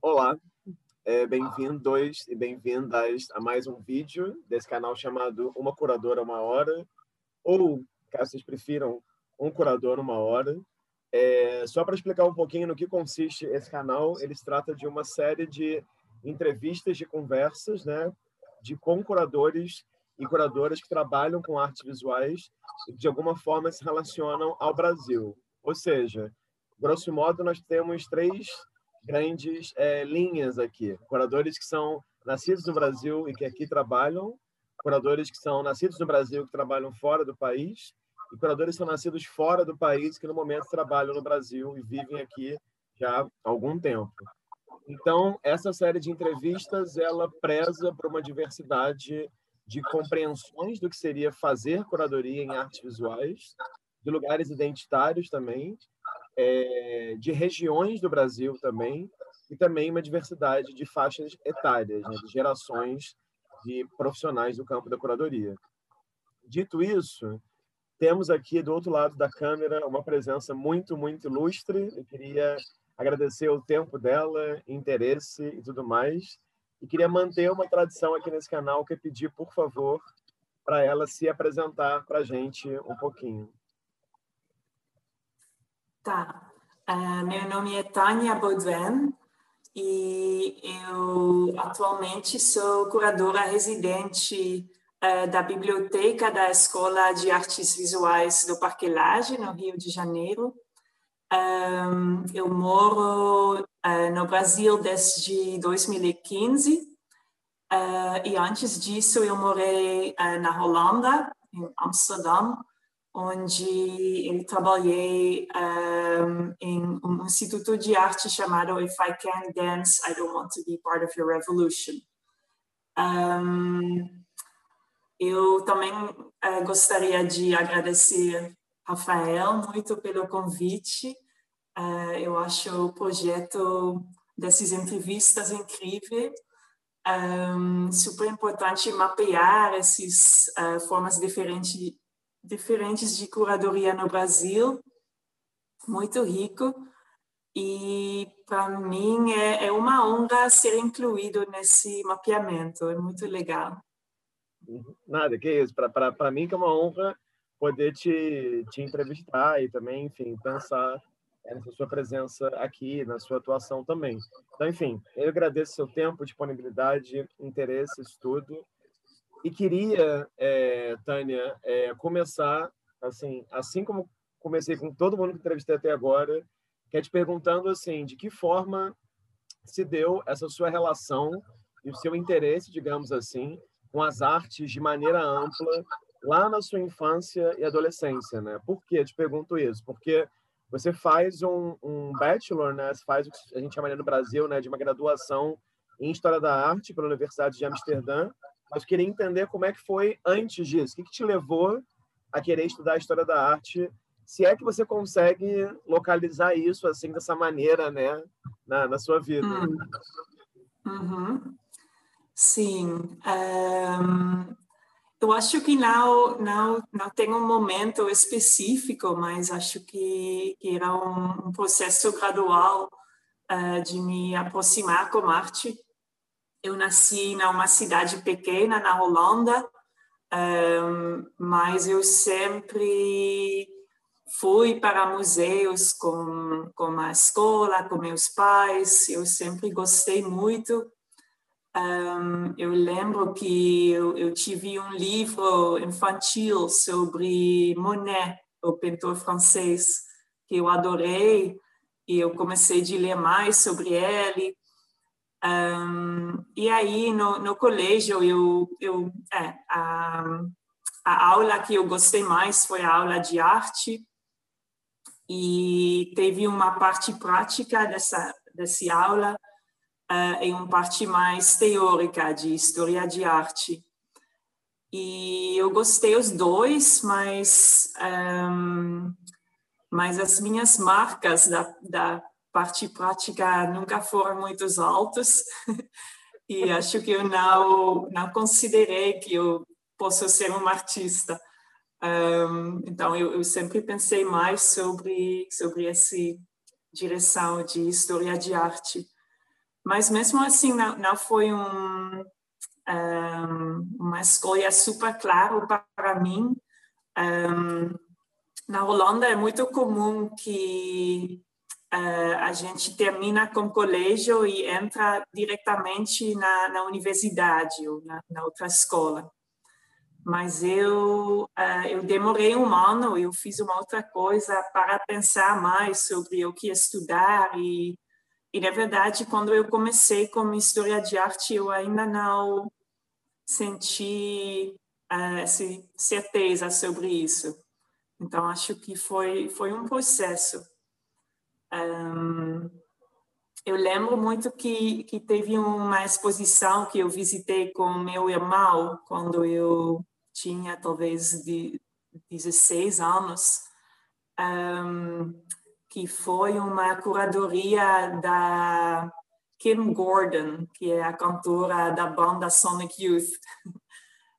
Olá, é, bem-vindos e bem-vindas a mais um vídeo desse canal chamado Uma Curadora Uma Hora, ou, caso vocês prefiram, Um Curador Uma Hora. É, só para explicar um pouquinho no que consiste esse canal, ele se trata de uma série de entrevistas, de conversas, né, de com curadores e curadoras que trabalham com artes visuais e de alguma forma se relacionam ao Brasil. Ou seja, grosso modo, nós temos três grandes é, linhas aqui. Curadores que são nascidos no Brasil e que aqui trabalham, curadores que são nascidos no Brasil que trabalham fora do país, e curadores que são nascidos fora do país que no momento trabalham no Brasil e vivem aqui já há algum tempo. Então, essa série de entrevistas, ela preza por uma diversidade de compreensões do que seria fazer curadoria em artes visuais, de lugares identitários também, é, de regiões do Brasil também, e também uma diversidade de faixas etárias, né, de gerações de profissionais do campo da curadoria. Dito isso, temos aqui do outro lado da câmera uma presença muito, muito ilustre. Eu queria agradecer o tempo dela, interesse e tudo mais. E queria manter uma tradição aqui nesse canal, que é pedir, por favor, para ela se apresentar para a gente um pouquinho. Tá. Uh, meu nome é Tânia Baudouin e eu atualmente sou curadora residente uh, da biblioteca da Escola de Artes Visuais do Parque Lage, no Rio de Janeiro. Um, eu moro uh, no Brasil desde 2015 e antes disso eu morei na Holanda, em Amsterdam, onde eu trabalhei um, em um instituto de arte chamado If I Can Dance, I Don't Want to Be Part of Your Revolution. Um, eu também uh, gostaria de agradecer Rafael muito pelo convite. Uh, eu acho o projeto dessas entrevistas incrível. Um, super importante mapear essas uh, formas diferentes diferentes de curadoria no Brasil, muito rico. E para mim é, é, uma honra ser incluído nesse mapeamento, é muito legal. Nada, que isso. Para mim que é uma honra poder te, te entrevistar e também, enfim, pensar nessa sua presença aqui, na sua atuação também. Então, enfim, eu agradeço seu tempo, disponibilidade, interesse, estudo e queria, é, Tânia, é, começar assim, assim como comecei com todo mundo que entrevistei até agora, que é te perguntando assim, de que forma se deu essa sua relação e o seu interesse, digamos assim, com as artes de maneira ampla lá na sua infância e adolescência, né? Por que te pergunto isso? Porque você faz um, um bachelor, né? Você faz o que a gente chama no Brasil, né, de uma graduação em História da Arte pela Universidade de Amsterdã mas queria entender como é que foi antes disso. O que, que te levou a querer estudar a história da arte? Se é que você consegue localizar isso assim dessa maneira, né, na, na sua vida. Hum. Uhum. Sim. Um, eu acho que não, não, não tem um momento específico, mas acho que, que era um, um processo gradual uh, de me aproximar com arte eu nasci numa cidade pequena na Holanda, mas eu sempre fui para museus com, com a escola, com meus pais, eu sempre gostei muito. Um, eu lembro que eu, eu, tive um livro infantil sobre Monet, o pintor francês, que eu adorei, e eu comecei a ler mais sobre ele. Um, e aí, no, no colégio, eu, eu, é, a, a aula que eu gostei mais foi a aula de arte, e teve uma parte prática dessa, dessa aula uh, e uma parte mais teórica de história de arte. E eu gostei os dois, mas, um, mas as minhas marcas da, da parte prática nunca foram muito altos e acho que eu não não considerei que eu posso ser uma artista. Um, então eu, eu, sempre pensei mais sobre sobre essa direção de história de arte. mas mesmo assim não, não foi um, um, uma escolha super clara para mim. Um, na Holanda é muito comum que uh, a gente termina com colégio e entra diretamente na, na universidade ou na, na outra escola. Mas eu, uh, eu demorei um ano, eu fiz uma outra coisa para pensar mais sobre o que estudar e, e na verdade, quando eu comecei com história de arte, eu ainda não senti uh, certeza sobre isso. Então, acho que foi, foi um processo. Um, eu lembro muito que, que teve uma exposição que eu visitei com meu irmão quando eu tinha talvez de 16 anos, um, que foi uma curadoria da Kim Gordon, que é a cantora da banda Sonic Youth.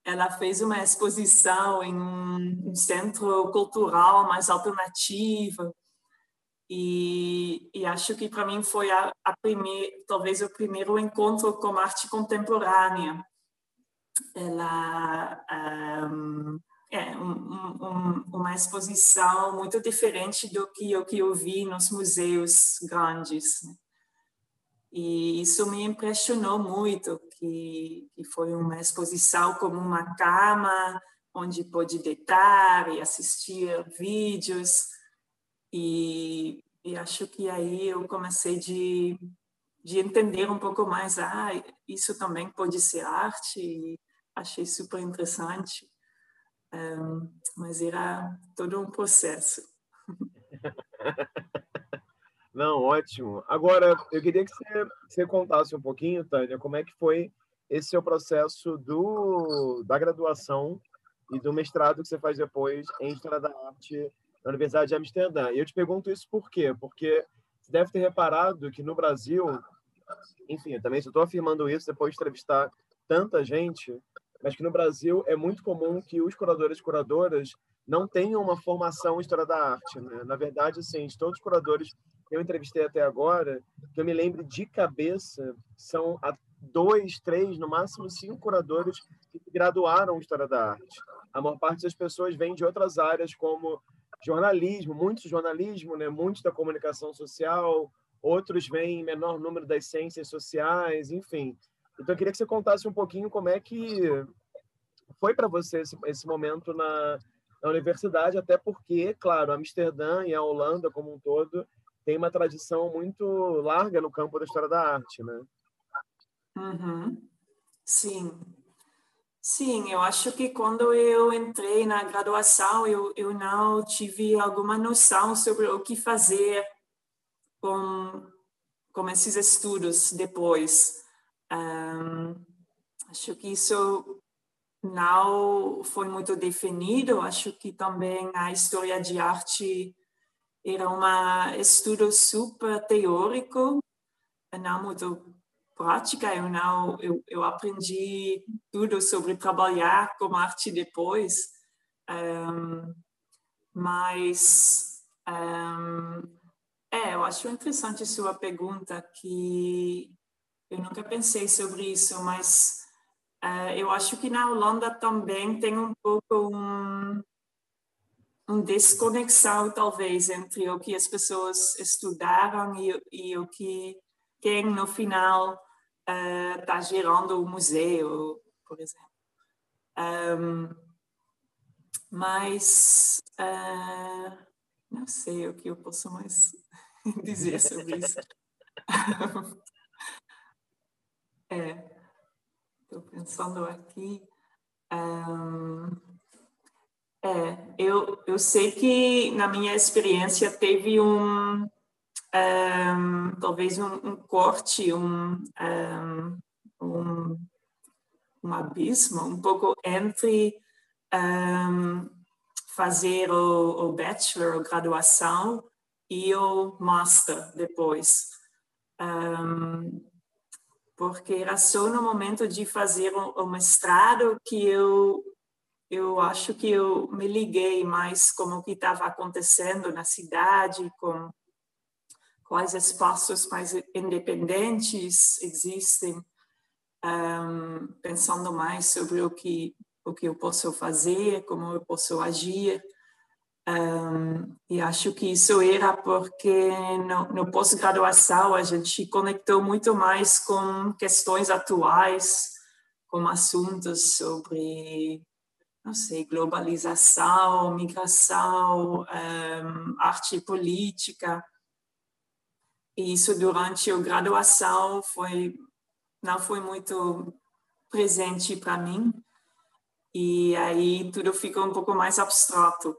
Ela fez uma exposição em um centro cultural mais alternativo e, e acho que para mim foi a, a talvez o primeiro encontro com arte contemporânea. Ela um, é um, um, uma exposição muito diferente do que o que eu vi nos museus grandes. Né? E isso me impressionou muito, que, que foi uma exposição como uma cama, onde pode deitar e assistir vídeos e, e acho que aí eu comecei de, de entender um pouco mais, ah, isso também pode ser arte, e achei super interessante. Um, mas era todo um processo. Não, ótimo. Agora, eu queria que você, você contasse um pouquinho, Tânia, como é que foi esse seu processo do, da graduação e do mestrado que você faz depois em História da Arte na Universidade de Amsterdã. E eu te pergunto isso por quê? Porque você deve ter reparado que no Brasil, enfim, eu também estou afirmando isso depois de entrevistar tanta gente, mas que no Brasil é muito comum que os curadores e curadoras não tenham uma formação em história da arte. Né? Na verdade, assim, de todos os curadores que eu entrevistei até agora, que eu me lembre de cabeça, são dois, três, no máximo cinco curadores que graduaram em história da arte. A maior parte das pessoas vem de outras áreas, como jornalismo, muitos jornalismo, né? muitos da comunicação social, outros vêm em menor número das ciências sociais, enfim. Então, eu queria que você contasse um pouquinho como é que foi para você esse, esse momento na, na, universidade, até porque, claro, Amsterdã e a Holanda como um todo tem uma tradição muito larga no campo da história da arte, né? Uhum. Sim, Sim, eu acho que quando eu entrei na graduação, eu, eu não tive alguma noção sobre o que fazer com, com esses estudos depois. Um, acho que isso não foi muito definido. Acho que também a história de arte era um estudo super teórico, não muito prática, eu não, eu, eu aprendi tudo sobre trabalhar com arte depois, um, mas um, é, eu acho interessante sua pergunta que eu nunca pensei sobre isso, mas uh, eu acho que na Holanda também tem um pouco um, um desconexão talvez entre o que as pessoas estudaram e, e o que quem no final está uh, gerando o museu, por exemplo. Um, mas uh, não sei o que eu posso mais dizer sobre isso. é, estou pensando aqui. Um, é, eu, eu sei que na minha experiência teve um, um, talvez um, um, corte, um, um, um, abismo um pouco entre fazer o, o bachelor, ou graduação, e o master depois. porque era só no momento de fazer o, o mestrado que eu eu acho que eu me liguei mais com o que estava acontecendo na cidade, com quais espaços mais independentes existem, um, pensando mais sobre o que o que eu posso fazer, como eu posso agir. Um, e acho que isso era porque no, no pós-graduação a gente conectou muito mais com questões atuais, com assuntos sobre, não sei, globalização, migração, um, arte política. E isso durante a graduação foi não foi muito presente para mim. E aí tudo fica um pouco mais abstrato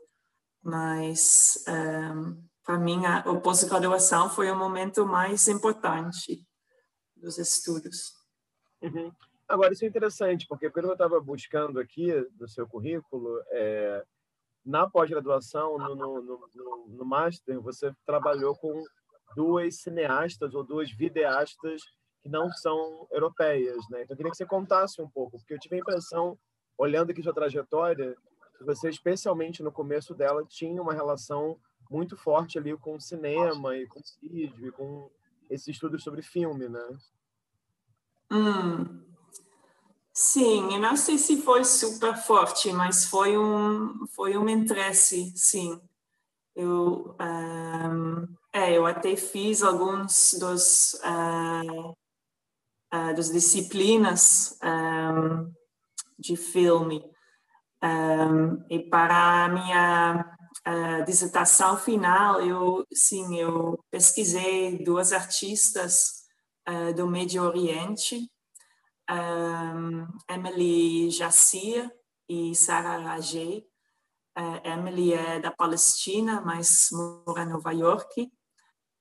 mas um, ehm, para mim a, a pós-graduação foi o momento mais importante dos estudos. Uhum. Agora, isso é interessante, porque quando eu estava buscando aqui no seu currículo, é, na pós-graduação, no, no, no, no, Master, você trabalhou com duas cineastas ou duas videastas que não são europeias, né? Então, eu queria que você contasse um pouco, porque eu tive a impressão, olhando aqui sua trajetória, você, especialmente no começo dela, tinha uma relação muito forte ali com o cinema e com o vídeo e com esses estudos sobre filme, né? Hum. Sim, eu não sei se foi super forte, mas foi um foi um interesse, sim. Eu um, é, eu até fiz alguns dos uh, uh, das disciplinas um, de filme um, e para a minha uh, dissertação final, eu sim, eu pesquisei duas artistas uh, do Médio Oriente, um, Emily Jacia e Sarah Rajé. Uh, Emily é da Palestina, mas mora em Nova York.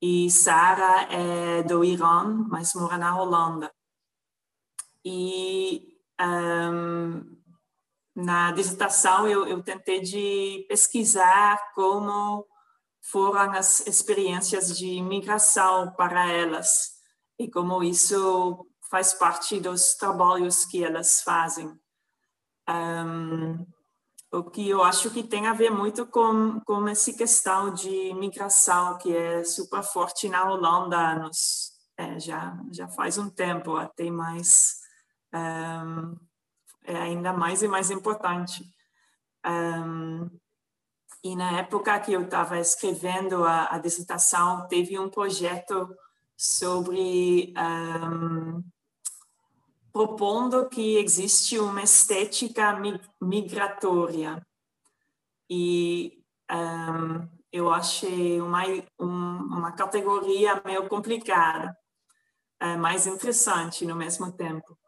E Sarah é do Irã, mas mora na Holanda. E um, na dissertação eu, eu tentei de pesquisar como foram as experiências de imigração para elas e como isso faz parte dos trabalhos que elas fazem. Um, o que eu acho que tem a ver muito com, com essa questão de imigração que é super forte na Holanda nos, é, já, já faz um tempo, até mais um, é ainda mais e mais importante. Um, e na época que eu estava escrevendo a, a, dissertação, teve um projeto sobre um, propondo que existe uma estética migratória. E um, eu achei uma, um, uma categoria meio complicada, é, mais interessante no mesmo tempo.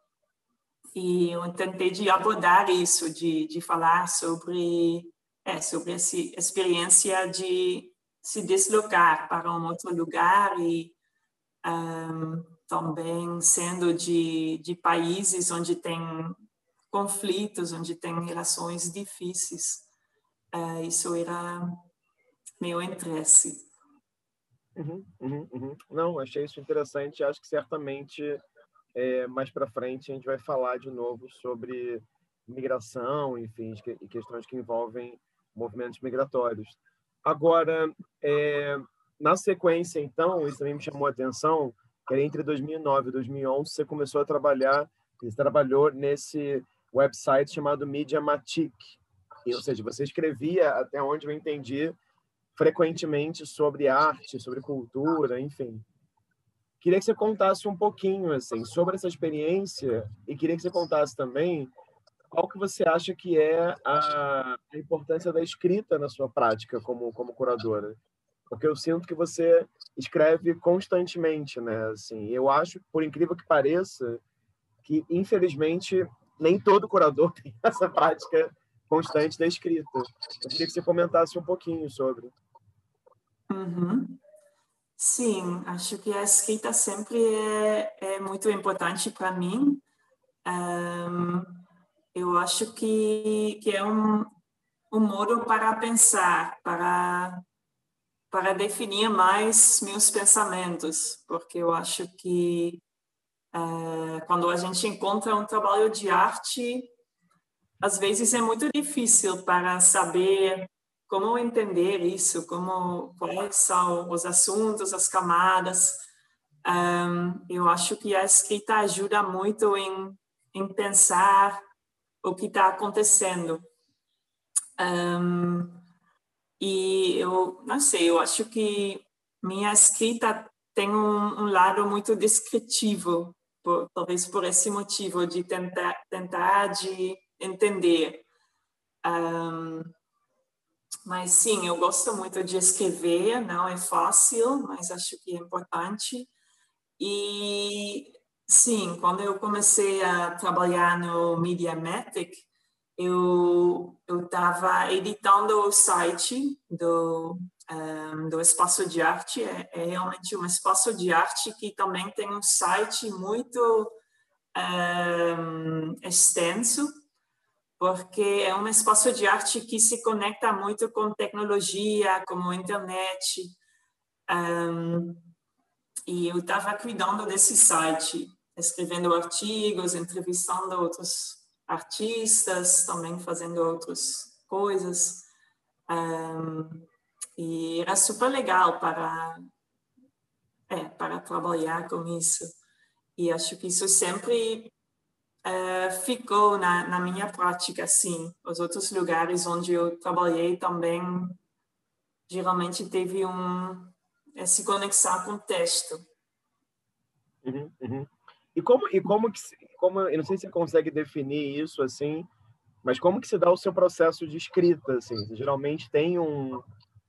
E eu tentei de abordar isso, de, de falar sobre, é, sobre essa experiência de se deslocar para um outro lugar e um, também sendo de, de países onde tem conflitos, onde tem relações difíceis. Uh, isso era meu interesse. Uhum, uhum, uhum. Não, achei isso interessante. Acho que certamente é, mais para frente a gente vai falar de novo sobre migração, enfim, e questões que envolvem movimentos migratórios. Agora, é, na sequência, então, isso também me chamou a atenção, que entre 2009 e 2011 você começou a trabalhar, você trabalhou nesse website chamado Mediamatic, ou seja, você escrevia, até onde eu entendi, frequentemente sobre arte, sobre cultura, enfim. Queria que você contasse um pouquinho assim sobre essa experiência e queria que você contasse também qual que você acha que é a, a importância da escrita na sua prática como como curadora, porque eu sinto que você escreve constantemente, né? Assim, eu acho, por incrível que pareça, que infelizmente nem todo curador tem essa prática constante da escrita. Eu queria que você comentasse um pouquinho sobre. Uhum. Sim, acho que a escrita sempre é, é muito importante para mim. Um, eu acho que, que é um, um modo para pensar, para, para definir mais meus pensamentos, porque eu acho que uh, quando a gente encontra um trabalho de arte, às vezes é muito difícil para saber como entender isso, como quais são os assuntos, as camadas. Um, eu acho que a escrita ajuda muito em, em pensar o que está acontecendo. Um, e eu não sei, eu acho que minha escrita tem um, um lado muito descritivo, por, talvez por esse motivo de tentar tentar de entender. Um, mas sim, eu gosto muito de escrever, não é fácil, mas acho que é importante. E sim, quando eu comecei a trabalhar no Mediamatic, eu estava editando o site do, um, do Espaço de Arte. É, é, realmente um espaço de arte que também tem um site muito um, extenso, porque é um espaço de arte que se conecta muito com tecnologia, como internet. Um, e eu estava cuidando desse site, escrevendo artigos, entrevistando outros artistas, também fazendo outras coisas. Um, e era super legal para é, para trabalhar com isso. E acho que isso sempre uh, ficou na, na minha prática, sim. Os outros lugares onde eu trabalhei também geralmente teve um essa conexão com o texto. Uhum, uhum. E como e como que como eu não sei se você consegue definir isso assim, mas como que se dá o seu processo de escrita assim? Você geralmente tem um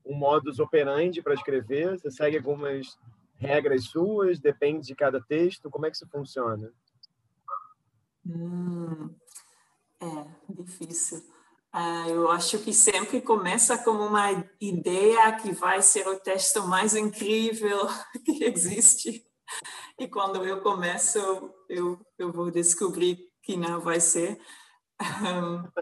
um modus operandi para escrever? Você segue algumas regras suas? Depende de cada texto? Como é que isso funciona? Hum, é difícil. Uh, eu acho que sempre começa com uma ideia que vai ser o texto mais incrível que existe. E quando eu começo, eu, eu vou descobrir que não vai ser.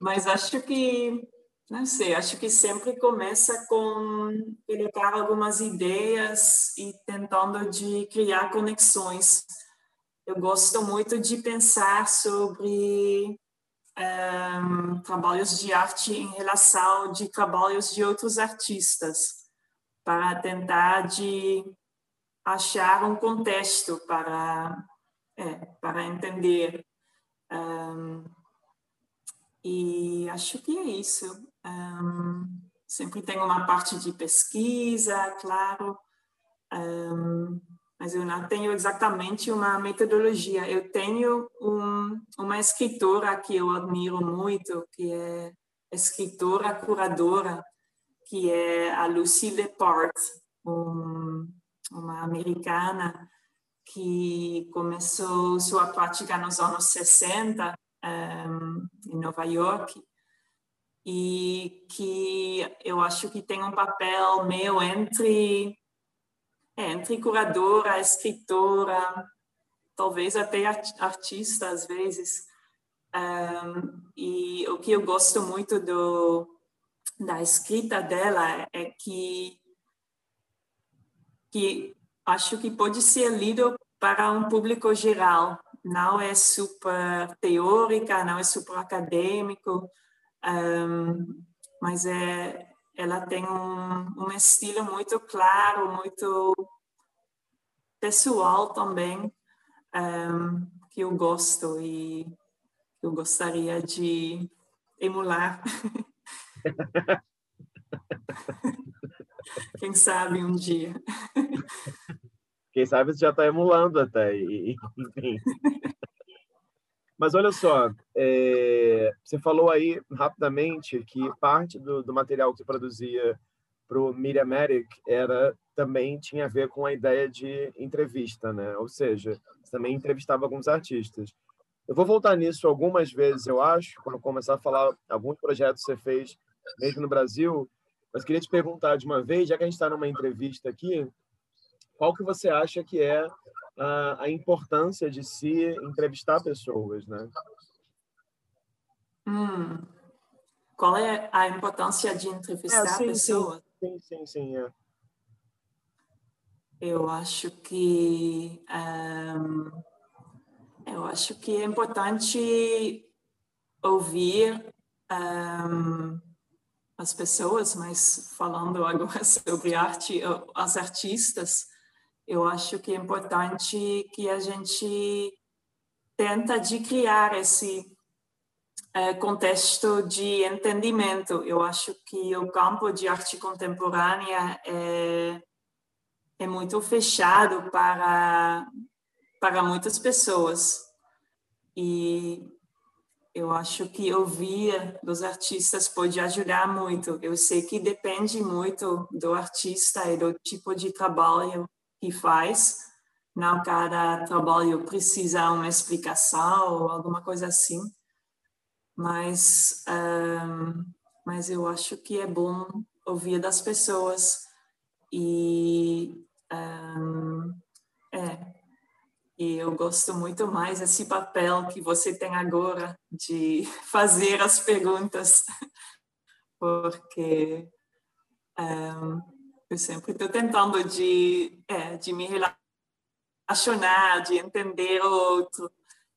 Mas acho que não sei, acho que sempre começa com colocar algumas ideias e tentando de criar conexões. Eu gosto muito de pensar sobre um, ehm, trabalhos de arte em relação de trabalhos de outros artistas, para tentar de achar um contexto para é, para entender. Um, e acho que é isso. Um, sempre tem uma parte de pesquisa, claro, um, mas eu não tenho exatamente uma metodologia. Eu tenho um, uma escritora que eu admiro muito, que é escritora curadora, que é a Lucy Lepart, uma americana que começou sua prática nos anos 60 em Nova York e que eu acho que tem um papel meio entre é, entre curadora, escritora, talvez até artista às vezes. Um, e o que eu gosto muito do, da escrita dela é que, que acho que pode ser lido para um público geral. Não é super teórica, não é super acadêmico, um, mas é, ela tem um, um estilo muito claro, muito pessoal também, um, que eu gosto e eu gostaria de emular. Quem sabe um dia. Quem sabe você já está emulando até, enfim. Mas olha só, é, você falou aí rapidamente que parte do, do material que você produzia para o Mediamatic era também tinha a ver com a ideia de entrevista, né? Ou seja, você também entrevistava alguns artistas. Eu vou voltar nisso algumas vezes, eu acho, quando começar a falar alguns projetos que você fez mesmo no Brasil. Mas queria te perguntar de uma vez, já que a gente está numa entrevista aqui, qual que você acha que é a, a importância de se entrevistar pessoas, né? Hum. Qual é a importância de entrevistar é, sim, pessoas? Sim, sim, sim, é. Eu acho que um, eu acho que é importante ouvir um, as pessoas, mas falando agora sobre arte, as artistas, eu acho que é importante que a gente tenta de criar esse é, contexto de entendimento. Eu acho que o campo de arte contemporânea é, é muito fechado para para muitas pessoas e eu acho que ouvir dos artistas pode ajudar muito. Eu sei que depende muito do artista e do tipo de trabalho que faz. Não cada trabalho precisa uma explicação ou alguma coisa assim. Mas, um, mas eu acho que é bom ouvir das pessoas e um, é, e eu gosto muito mais desse papel que você tem agora de fazer as perguntas, porque um, eu sempre estou tentando de, é, de me relacionar, de entender o outro.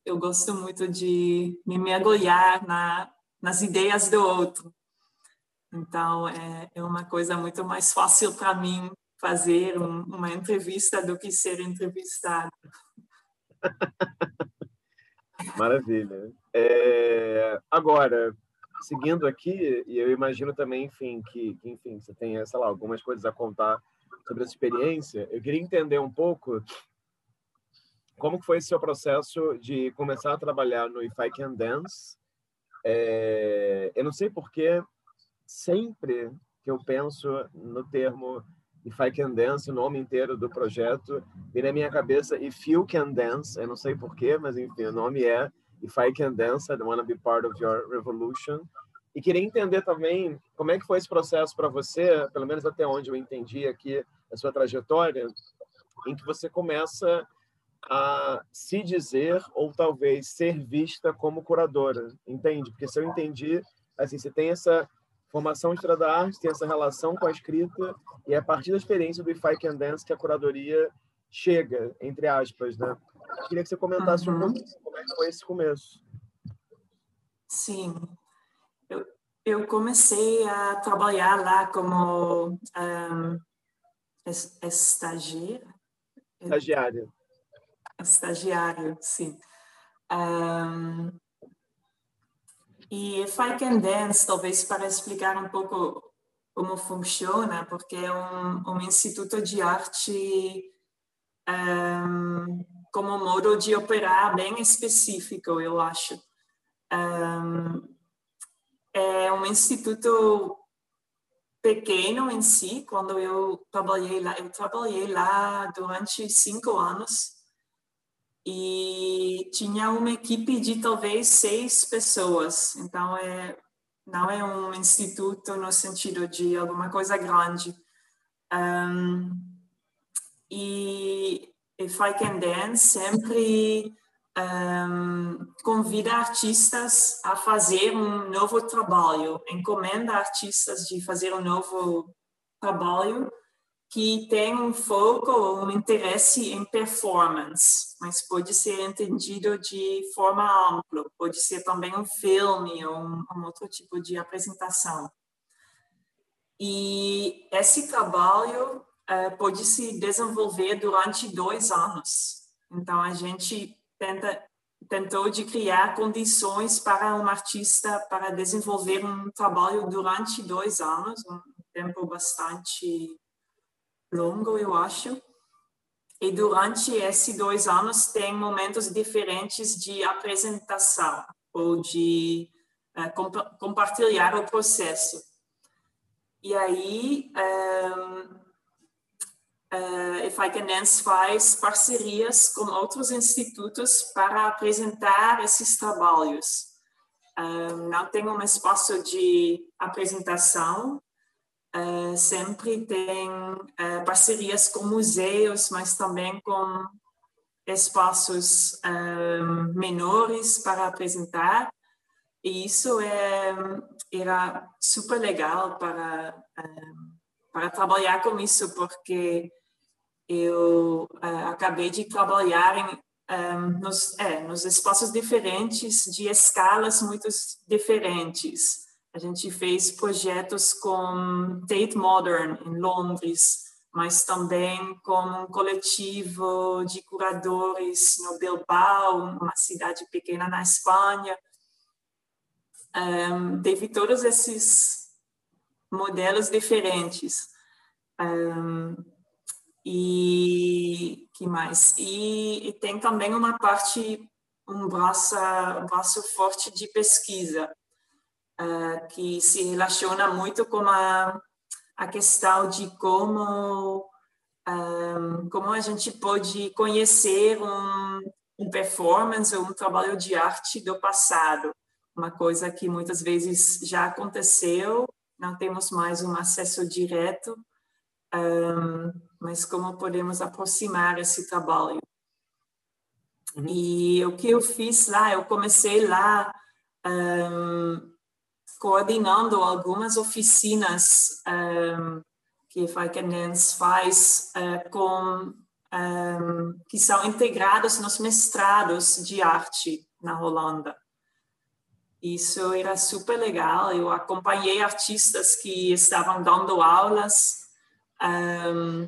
Eu gosto muito de me mergulhar na, nas ideias do outro. Então, é, é uma coisa muito mais fácil para mim fazer um, uma entrevista do que ser entrevistado. Maravilha. É, agora, seguindo aqui, e eu imagino também, enfim, que, enfim, você tem, sei lá, algumas coisas a contar sobre essa experiência. Eu queria entender um pouco como foi esse seu processo de começar a trabalhar no If I Can Dance. É, eu não sei porque sempre que eu penso no termo If I Can Dance, o nome inteiro do projeto, vem na minha cabeça If You Can Dance, eu não sei porquê, mas enfim, o nome é If I Can Dance, I Wanna Be Part of Your Revolution. E queria entender também como é que foi esse processo para você, pelo menos até onde eu entendi aqui a sua trajetória, em que você começa a se dizer ou talvez ser vista como curadora, entende? Porque se eu entendi, assim, você tem essa formação história da arte, tem essa relação com a escrita, e é a partir da experiência do If I Can Dance que a curadoria chega, entre aspas, né? Eu queria que você comentasse uhum. um pouco como é que foi esse começo. Sim. Eu, eu comecei a trabalhar lá como um, estagiária. Estagiária. Estagiário, sim. Um, e If I Can Dance, talvez para explicar um pouco como funciona, porque é um, um instituto de arte um, como modo de operar bem específico, eu acho. Um, é um instituto pequeno em si, quando eu trabalhei lá, eu trabalhei lá durante cinco anos e tinha uma equipe de talvez seis pessoas. Então, é, não é um instituto no sentido de alguma coisa grande. Um, e If I Can Dance sempre um, convida artistas a fazer um novo trabalho, encomenda artistas de fazer um novo trabalho que tem um foco ou um interesse em performance, mas pode ser entendido de forma ampla, pode ser também um filme ou um, um outro tipo de apresentação. E esse trabalho uh, pode se desenvolver durante dois anos. Então, a gente tenta, tentou de criar condições para um artista para desenvolver um trabalho durante dois anos, um tempo bastante longo, eu acho. E durante esses dois anos tem momentos diferentes de apresentação ou de uh, comp compartilhar o processo. E aí, um, uh, If I Can Dance faz parcerias com outros institutos para apresentar esses trabalhos. Um, não tem um espaço de apresentação, Uh, sempre tem uh, parcerias com museus, mas também com espaços uh, menores para apresentar. E isso é, era super legal para, para trabalhar com isso, porque eu acabei de trabalhar em, um, nos, é, nos espaços diferentes, de escalas muito diferentes a gente fez projetos com Tate Modern em Londres, mas também com um coletivo de curadores no Bilbao, uma cidade pequena na Espanha. Um, teve todos esses modelos diferentes. Um, e que mais? E, e, tem também uma parte, um braço, um braço forte de pesquisa, uh, que se relaciona muito com a, a questão de como, um, como a gente pode conhecer um, um performance ou um trabalho de arte do passado, uma coisa que muitas vezes já aconteceu, não temos mais um acesso direto, um, mas como podemos aproximar esse trabalho. Uhum. E o que eu fiz lá, eu comecei lá um, coordenando algumas oficinas um, que Falkenens faz uh, com um, que são integradas nos mestrados de arte na Holanda. Isso era super legal. Eu acompanhei artistas que estavam dando aulas um,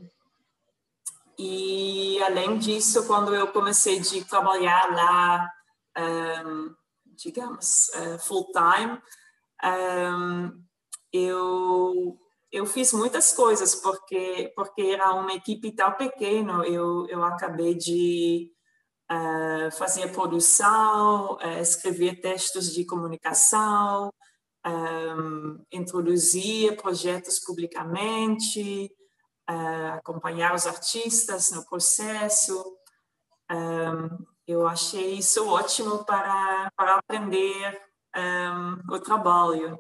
e além disso, quando eu comecei a trabalhar lá, um, digamos, uh, full time, um, eu eu fiz muitas coisas porque porque era uma equipe tão pequena. Eu eu acabei de uh, fazer produção, uh, escrever textos de comunicação, um, introduzir projetos publicamente, uh, acompanhar os artistas no processo. Um, eu achei isso ótimo para, para aprender um, o trabalho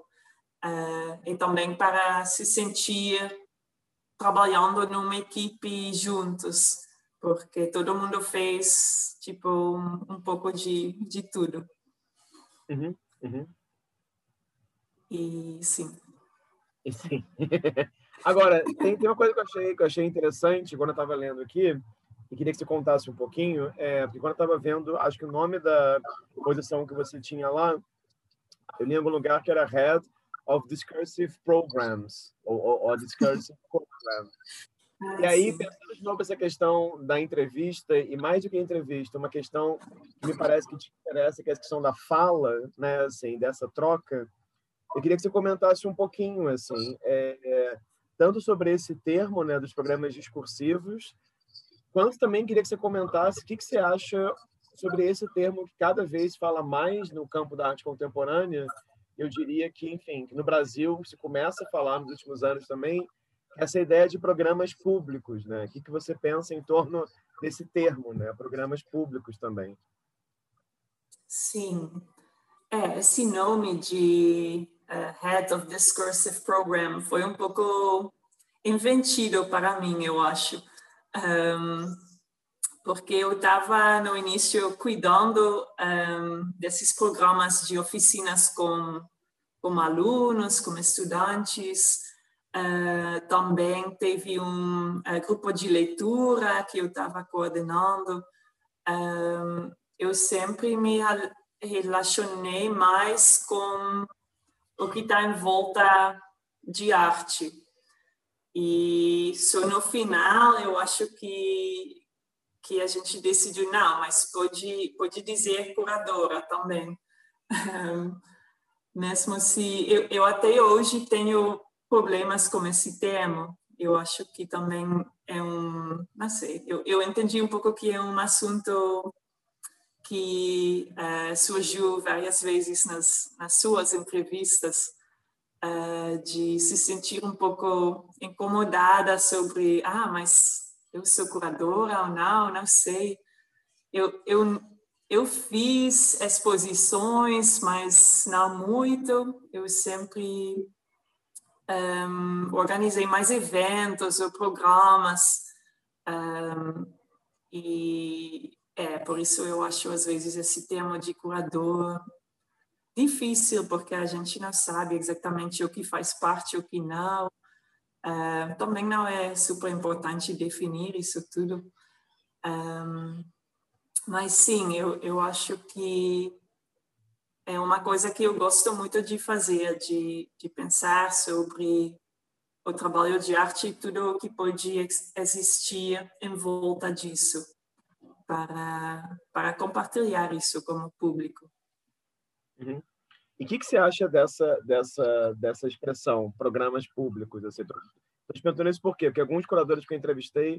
uh, e também para se sentir trabalhando numa equipe juntos, porque todo mundo fez tipo um, um pouco de, de tudo. Uhum, uhum. E sim. E sim. Agora, tem, tem uma coisa que eu achei, que eu achei interessante quando eu estava lendo aqui, e queria que você contasse um pouquinho, é, porque quando eu estava vendo, acho que o nome da posição que você tinha lá, eu li em algum lugar que era Head of Discursive Programs, ou, ou, ou Discursive Program. E aí, pensando de novo essa questão da entrevista, e mais do que entrevista, uma questão que me parece que te interessa, que é a questão da fala, né, assim, dessa troca, eu queria que você comentasse um pouquinho, assim, é, é, tanto sobre esse termo, né, dos programas discursivos, quanto também queria que você comentasse o que, que você acha sobre esse termo que cada vez fala mais no campo da arte contemporânea. Eu diria que, enfim, que no Brasil se começa a falar nos últimos anos também essa ideia de programas públicos, né? O que, que você pensa em torno desse termo, né? Programas públicos também. Sim. É, esse nome de uh, Head of Discursive Program foi um pouco inventido para mim, eu acho. Um, porque eu estava no início cuidando um, desses programas de oficinas com, com alunos, com estudantes. Uh, também teve um uh, grupo de leitura que eu estava coordenando. Um, eu sempre me relacionei mais com o que está em volta de arte. E só no final eu acho que que a gente decidiu não, mas pode pode dizer curadora também. Mesmo se eu, eu até hoje tenho problemas com esse termo, eu acho que também é um, não sei, eu, eu entendi um pouco que é um assunto que uh, surgiu várias vezes nas, nas suas entrevistas, uh, de se sentir um pouco incomodada sobre, ah, mas eu sou curadora ou não, não sei. Eu, eu, eu fiz exposições, mas não muito. Eu sempre um, organizei mais eventos ou programas. Um, e é, por isso eu acho às vezes esse tema de curador difícil, porque a gente não sabe exatamente o que faz parte o que não. Uh, também não é super importante definir isso tudo. Um, mas sim, eu, eu acho que é uma coisa que eu gosto muito de fazer, de, de pensar sobre o trabalho de arte e tudo o que pode existir em volta disso, para, para compartilhar isso com o público. Uhum. E o que, que você acha dessa, dessa, dessa expressão, programas públicos? Estou te perguntando isso por quê? Porque alguns curadores que eu entrevistei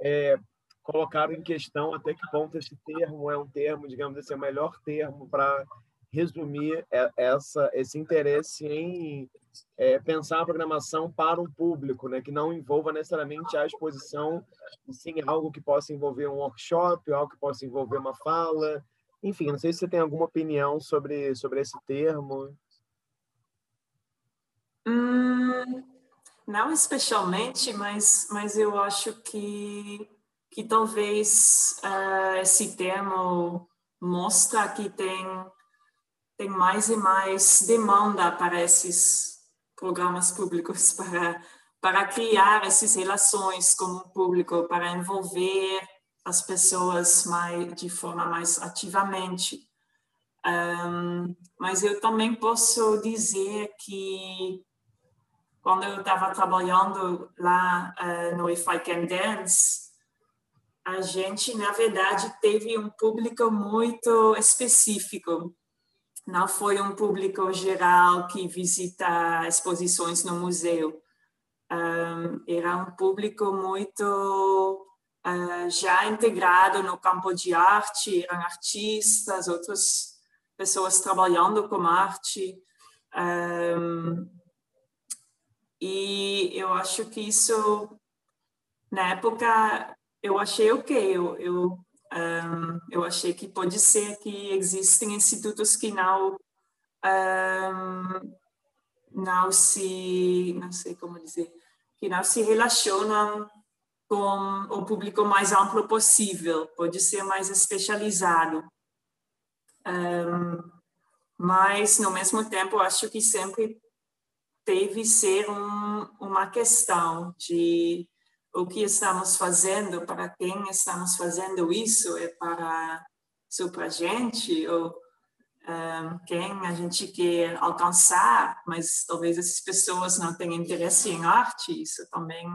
é, colocaram em questão até que ponto esse termo é um termo, digamos assim, é o melhor termo para resumir essa, esse interesse em é, pensar a programação para um público, né, que não envolva necessariamente a exposição, sim algo que possa envolver um workshop, algo que possa envolver uma fala, enfim, não sei se você tem alguma opinião sobre, sobre esse termo. Hum, não especialmente, mas, mas eu acho que, que talvez uh, esse termo mostra que tem, tem mais e mais demanda para esses programas públicos, para, para criar essas relações com o público, para envolver as pessoas mais, de forma mais ativamente. Um, mas eu também posso dizer que quando eu estava trabalhando lá uh, no If I Can Dance, a gente, na verdade, teve um público muito específico. Não foi um público geral que visita exposições no museu. Um, era um público muito já integrado no campo de arte, eram artistas, outras pessoas trabalhando com arte. Um, e eu acho que isso, na época, eu achei ok, eu, eu, um, eu achei que pode ser que existem institutos que não, não se, não sei como dizer, que não se relacionam com o público mais amplo possível, pode ser mais especializado. Um, mas, no mesmo tempo, acho que sempre deve ser um, uma questão de o que estamos fazendo, para quem estamos fazendo isso, é para só para a gente, ou um, quem a gente quer alcançar, mas talvez essas pessoas não tenham interesse em arte, isso também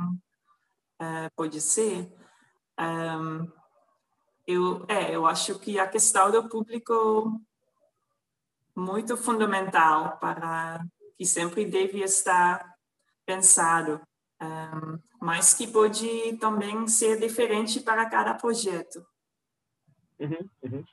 uh, pode ser. Um, eu, é, eu acho que a questão do público muito fundamental para que sempre deve estar pensado, um, mas que pode também ser diferente para cada projeto. Uhum, uhum.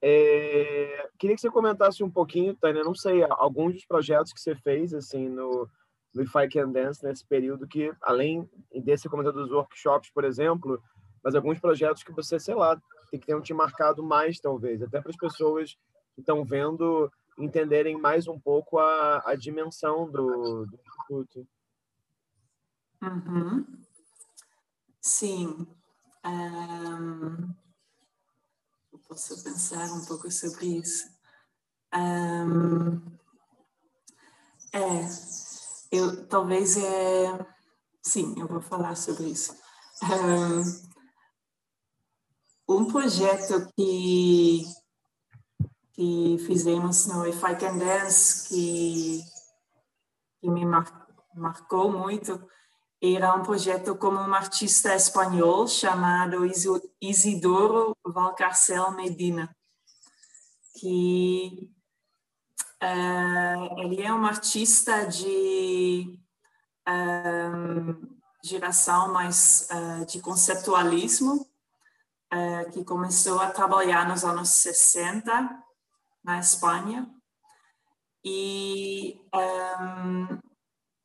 É, queria que você comentasse um pouquinho, Tânia, não sei, alguns dos projetos que você fez assim no do If I Can Dance nesse período que, além desse comentário dos workshops, por exemplo, mas alguns projetos que você, sei lá, tem que ter um te marcado mais, talvez, até para as pessoas que estão vendo entenderem mais um pouco a, a dimensão do, do Instituto. Uhum. Sim. Um, eu posso pensar um pouco sobre isso. Um, é, eu talvez é sim, eu vou falar sobre isso. Um projeto que que fizemos no If I Can Dance que que me mar, marcou muito era um projeto como um artista espanhol chamado Isidoro Valcarcel Medina que Uh, ele é um artista de uh, geração mais uh, de conceptualismo, que começou a trabalhar nos anos 60 na Espanha e um,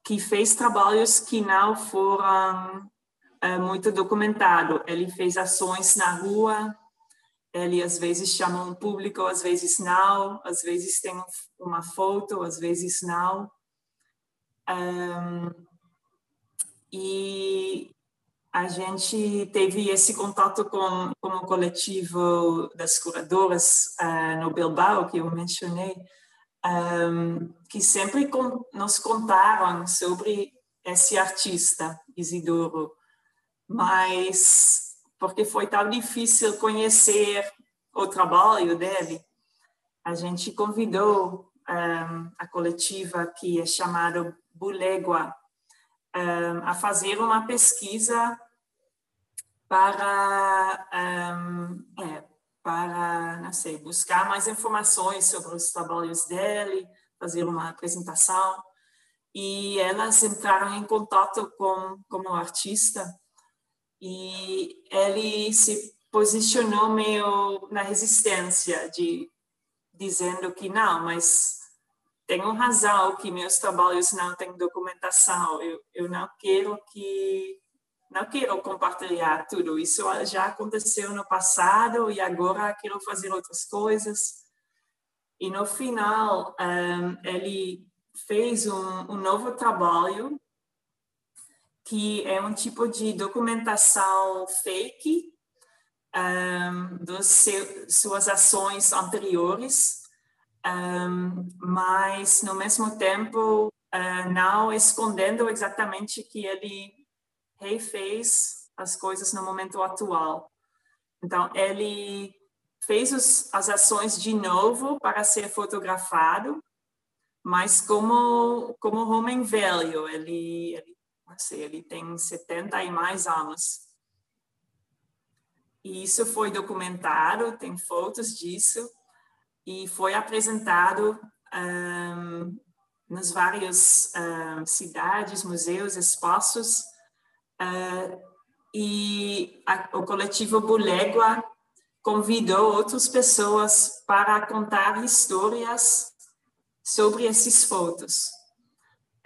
que fez trabalhos que não foram muito documentados. Ele fez ações na rua, ele às vezes chama um público, às vezes não, às vezes tem uma foto, às vezes não. Um, e a gente teve esse contato com, com o coletivo das curadoras uh, no Bilbao, que eu mencionei, um, que sempre com, nos contaram sobre esse artista, Isidoro, mas porque foi tão difícil conhecer o trabalho dele. a gente convidou um, a coletiva que é chamada Bulégua um, a fazer uma pesquisa para, um, é, para, não sei, buscar mais informações sobre os trabalhos dele, fazer uma apresentação. E elas entraram em contato com, com o artista e ele se posicionou meio na resistência de dizendo que não, mas tenho razão que meus trabalhos não têm documentação. Eu, eu não quero que não quero compartilhar tudo. Isso já aconteceu no passado e agora quero fazer outras coisas. E no final um, ele fez um, um novo trabalho que é um tipo de documentação fake um, das suas ações anteriores, um, mas no mesmo tempo uh, não escondendo exatamente que ele refez as coisas no momento atual. Então ele fez os, as ações de novo para ser fotografado, mas como como homem velho, ele, ele sei, ele tem 70 e mais anos. E isso foi documentado, tem fotos disso, e foi apresentado um, nas várias um, cidades, museus, espaços. Uh, e a, o coletivo Bulégua convidou outras pessoas para contar histórias sobre esses fotos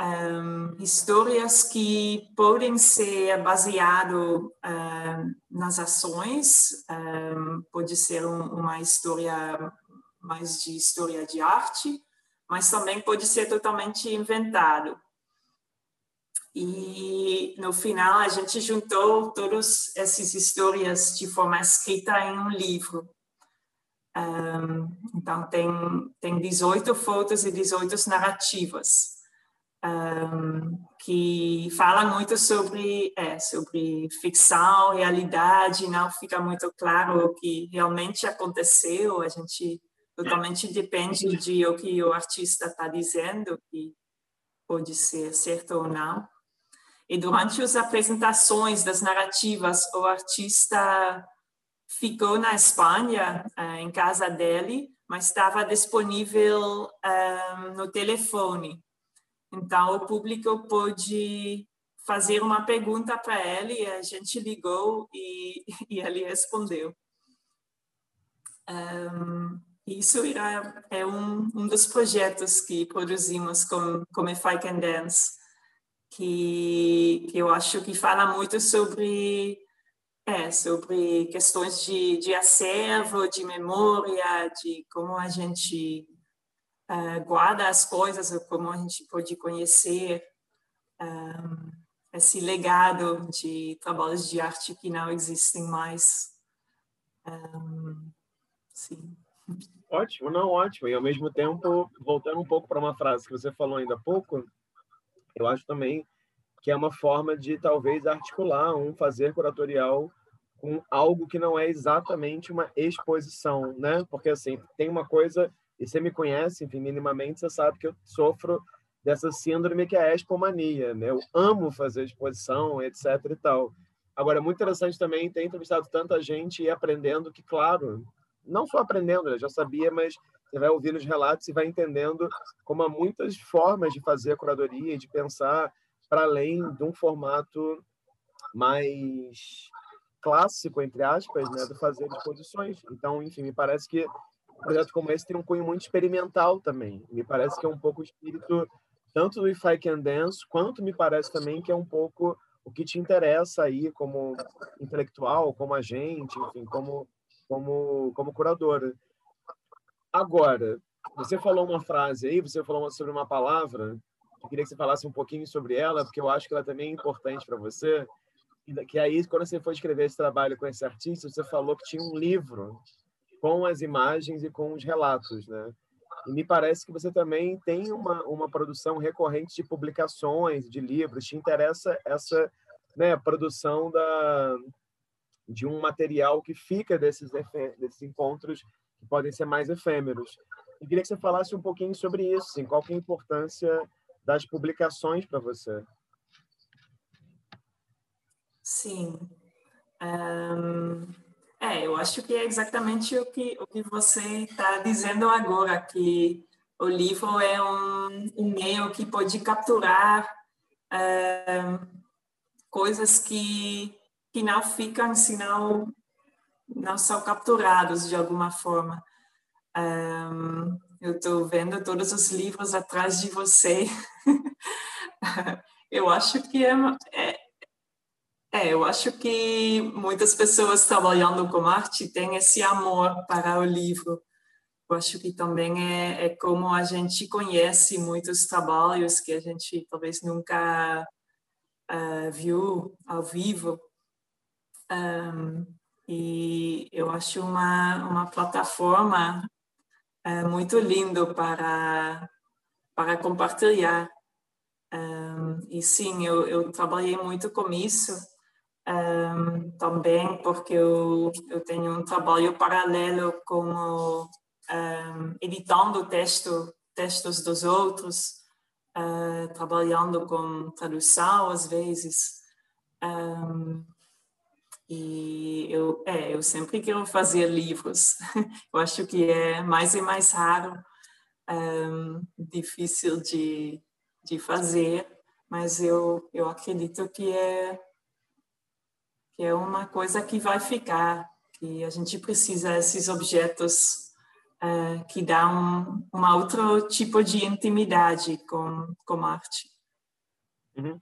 um, histórias que podem ser baseado um, nas ações, um, pode ser um, uma história mais de história de arte, mas também pode ser totalmente inventado. E no final a gente juntou todas essas histórias de forma escrita em um livro. então tem tem 18 fotos e 18 narrativas um, que fala muito sobre, é, sobre ficção, realidade, não fica muito claro o que realmente aconteceu, a gente totalmente depende de o que o artista está dizendo, que pode ser certo ou não. E durante as apresentações das narrativas, o artista ficou na Espanha, eh, em casa dele, mas estava disponível um, no telefone. Então, o público pôde fazer uma pergunta para ele, a gente ligou e, e ele respondeu. Um, isso era, é um, um dos projetos que produzimos com, com If I Can Dance, que, que eu acho que fala muito sobre, é, sobre questões de, de acervo, de memória, de como a gente uh, guarda as coisas, como a gente pode conhecer um, esse legado de trabalhos de arte que não existem mais. Um, sim. Ótimo, não, ótimo. E ao mesmo tempo, voltando um pouco para uma frase que você falou ainda há pouco, eu acho também que é uma forma de talvez articular um fazer curatorial com algo que não é exatamente uma exposição, né? Porque assim, tem uma coisa e você me conhece, enfim, minimamente, você sabe que eu sofro dessa síndrome que é a expomania, né? Eu amo fazer exposição, etc e tal. Agora, é muito interessante também ter entrevistado tanta gente e aprendendo que, claro, não só aprendendo, eu já sabia, mas você vai ouvindo os relatos e vai entendendo como há muitas formas de fazer a curadoria, de pensar para além de um formato mais clássico, entre aspas, né, de fazer exposições. Então, enfim, me parece que um projeto como esse tem um cunho muito experimental também. Me parece que é um pouco o espírito tanto do If I Can Dance, quanto me parece também que é um pouco o que te interessa aí como intelectual, como agente, enfim, como, como, como curadora. Agora, você falou uma frase aí, você falou sobre uma palavra, eu queria que você falasse um pouquinho sobre ela, porque eu acho que ela também é importante para você, que aí, quando você foi escrever esse trabalho com esse artista, você falou que tinha um livro com as imagens e com os relatos, né? E me parece que você também tem uma, uma produção recorrente de publicações, de livros. Te interessa essa né, produção da, de um material que fica desses, desses encontros que podem ser mais efêmeros. Eu queria que você falasse um pouquinho sobre isso, assim, qual é a importância das publicações para você. Sim. Um, é, eu acho que é exatamente o que, o que você está dizendo agora, que o livro é um, um meio que pode capturar um, coisas que, que não ficam, se não, não são capturados de alguma forma. Um, eu estou vendo todos os livros atrás de você. eu acho que é, é, é, eu acho que muitas pessoas trabalhando com arte têm esse amor para o livro. Eu acho que também é, é como a gente conhece muitos trabalhos que a gente talvez nunca uh, viu ao vivo. Um, e eu acho uma, uma plataforma é muito lindo para, para compartilhar. Um, e sim, eu, eu trabalhei muito com isso um, também, porque eu, eu tenho um trabalho paralelo como um, editando texto, textos dos outros, uh, trabalhando com tradução às vezes. Um, e eu, é, eu sempre quero fazer livros. eu acho que é mais e mais raro, difícil de, de fazer, mas eu, eu acredito que é, que é uma coisa que vai ficar, que a gente precisa desses objetos uh, que dão um, um outro tipo de intimidade com, com arte. Uhum.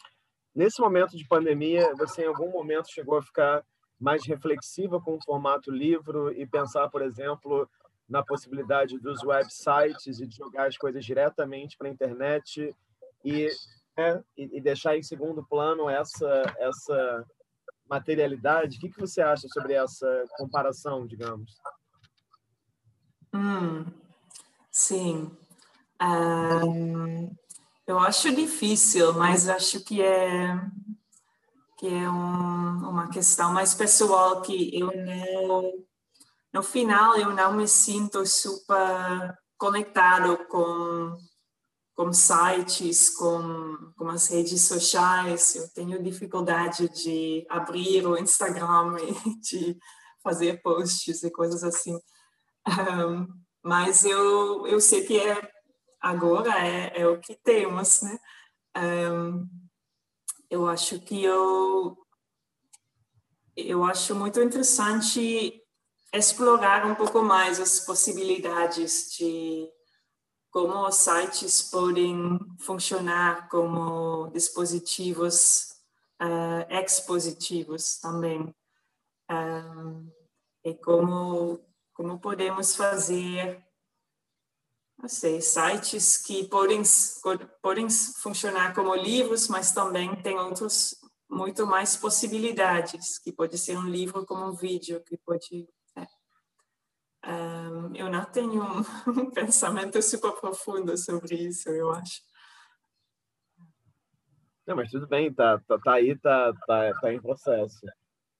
Nesse momento de pandemia, você em algum momento chegou a ficar mais reflexiva com o formato livro e pensar, por exemplo, na possibilidade dos websites e de jogar as coisas diretamente para a internet e, né, e, deixar em segundo plano essa essa materialidade. O que, que você acha sobre essa comparação, digamos? Hum, sim. Um, eu acho difícil, mas acho que é que é um, uma questão mais pessoal que eu não, no final eu não me sinto super conectado com com sites, com, com as redes sociais, eu tenho dificuldade de abrir o Instagram e de fazer posts e coisas assim. Um, mas eu, eu sei que é, agora é, é o que temos, né? Um, eu acho que eu eu acho muito interessante explorar um pouco mais as possibilidades de como os sites podem funcionar como dispositivos uh, expositivos também um, e como como podemos fazer não sei, sites que podem, podem funcionar como livros, mas também tem outros muito mais possibilidades, que pode ser um livro como um vídeo, que pode... Um, eu não tenho um, pensamento super profundo sobre isso, eu acho. Não, mas tudo bem, tá, tá, tá aí, tá, tá, tá em processo.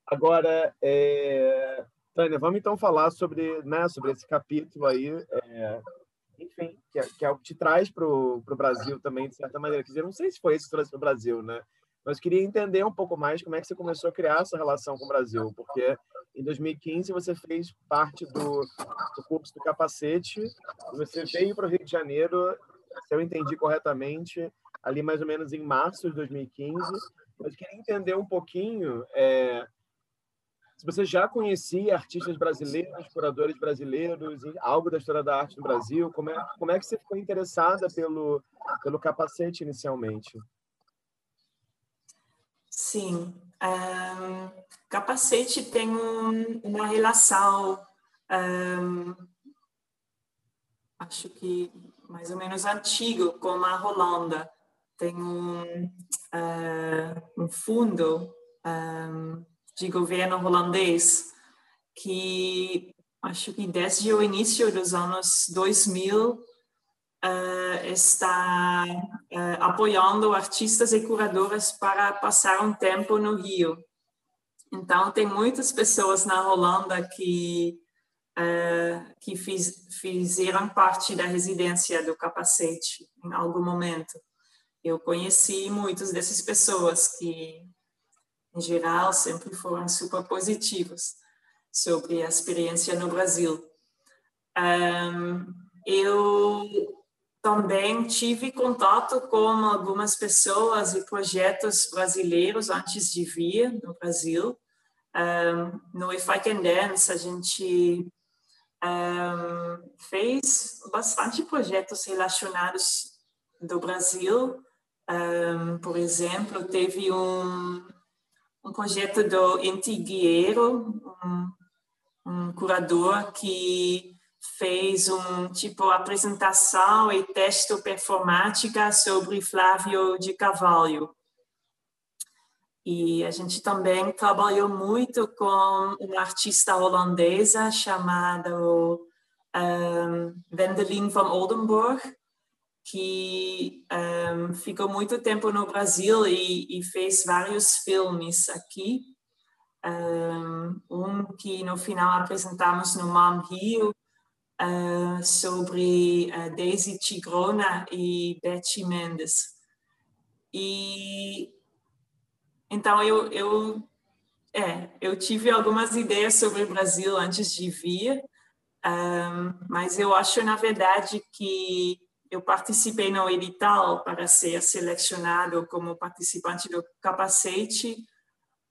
Agora, é... Tânia, vamos então falar sobre, né, sobre esse capítulo aí, é enfim, que é, que é o que te traz para o Brasil também, de certa maneira. Quer dizer, não sei se foi isso que trouxe para o Brasil, né? Mas queria entender um pouco mais como é que você começou a criar essa relação com o Brasil, porque em 2015 você fez parte do, do curso do capacete, você veio para o Rio de Janeiro, se eu entendi corretamente, ali mais ou menos em março de 2015. Mas queria entender um pouquinho é, se você já conhecia artistas brasileiros, curadores brasileiros, algo da história da arte no Brasil, como é, como é que você ficou interessada pelo, pelo capacete inicialmente? Sim, um, capacete tem um, uma relação, um, acho que mais ou menos antigo, com a Holanda. Tem um, uh, um fundo de governo holandês, que acho que desde o início dos anos 2000 uh, está uh, apoiando artistas e curadoras para passar um tempo no Rio. Então, tem muitas pessoas na Holanda que uh, que fiz, fizeram parte da residência do capacete em algum momento. Eu conheci muitas dessas pessoas que, em geral, sempre foram super positivas sobre a experiência no Brasil. Um, eu também tive contato com algumas pessoas e projetos brasileiros antes de vir no Brasil. Um, no If I Can Dance, a gente um, fez bastante projetos relacionados do Brasil. Um, por exemplo, teve um, um projeto do Inti Guerreiro, um, um curador que fez um tipo apresentação e texto performática sobre Flávio de Carvalho. E a gente também trabalhou muito com uma artista holandesa chamada um, Wendelin van Oldenburg, que um, ficou muito tempo no Brasil e, e fez vários filmes aqui. Um, um, que no final apresentamos no MAM Rio, uh, sobre uh, Daisy Tigrona e Betty Mendes. E então eu, eu, é, eu tive algumas ideias sobre o Brasil antes de vir, um, mas eu acho, na verdade, que eu participei no edital para ser selecionado como participante do capacete,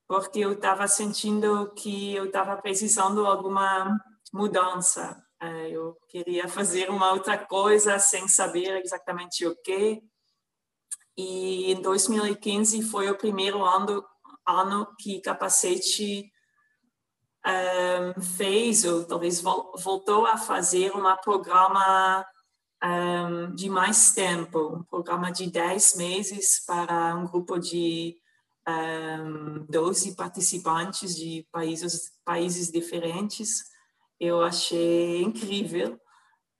porque eu estava sentindo que eu estava precisando alguma mudança. É, eu queria fazer uma outra coisa sem saber exatamente o que. E em 2015 foi o primeiro ano, ano que Capacete um, fez, ou talvez voltou a fazer, um programa um, de mais tempo, um programa de 10 meses para um grupo de um, 12 participantes de países, países diferentes. Eu achei incrível.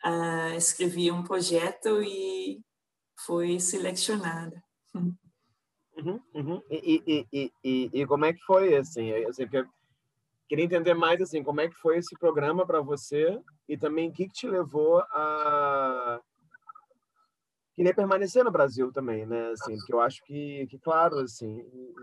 Uh, escrevi um projeto e foi selecionada. Uhum, uhum. E, e, e, e, como é que foi, assim, assim queria entender mais, assim, como é que foi esse programa para você e também o que, que te levou a querer permanecer no Brasil também, né, assim, porque eu acho que, que claro, assim,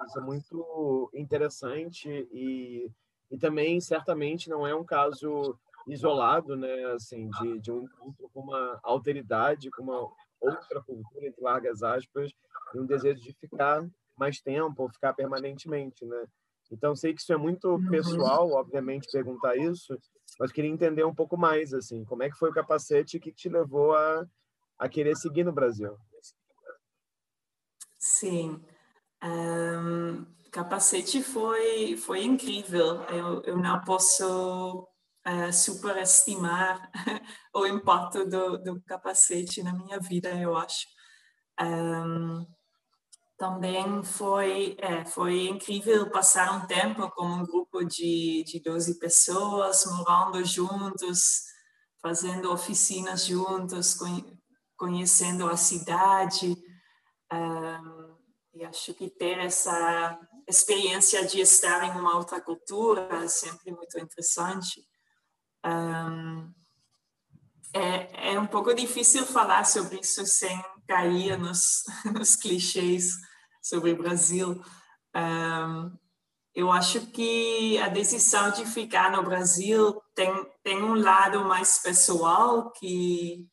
isso é muito interessante e, e também, certamente, não é um caso isolado, né, assim, de, de um encontro com uma alteridade, com uma outra cultura, entre largas aspas, e um desejo de ficar mais tempo, ou ficar permanentemente, né? Então, sei que isso é muito uhum. pessoal, obviamente, perguntar isso, mas queria entender um pouco mais, assim, como é que foi o capacete que te levou a, a querer seguir no Brasil? Sim. Um, capacete foi, foi incrível. Eu, eu não posso uh, superestimar o impacto do, do, capacete na minha vida, eu acho. Um, também foi, é, foi incrível passar um tempo com um grupo de, de 12 pessoas, morando juntos, fazendo oficinas juntos, conhecendo a cidade. Um, e acho que ter essa experiência de estar em uma outra cultura é sempre muito interessante. Um, é, é um pouco difícil falar sobre isso sem cair nos, nos clichês sobre o Brasil. Um, eu acho que a decisão de ficar no Brasil tem, tem um lado mais pessoal que,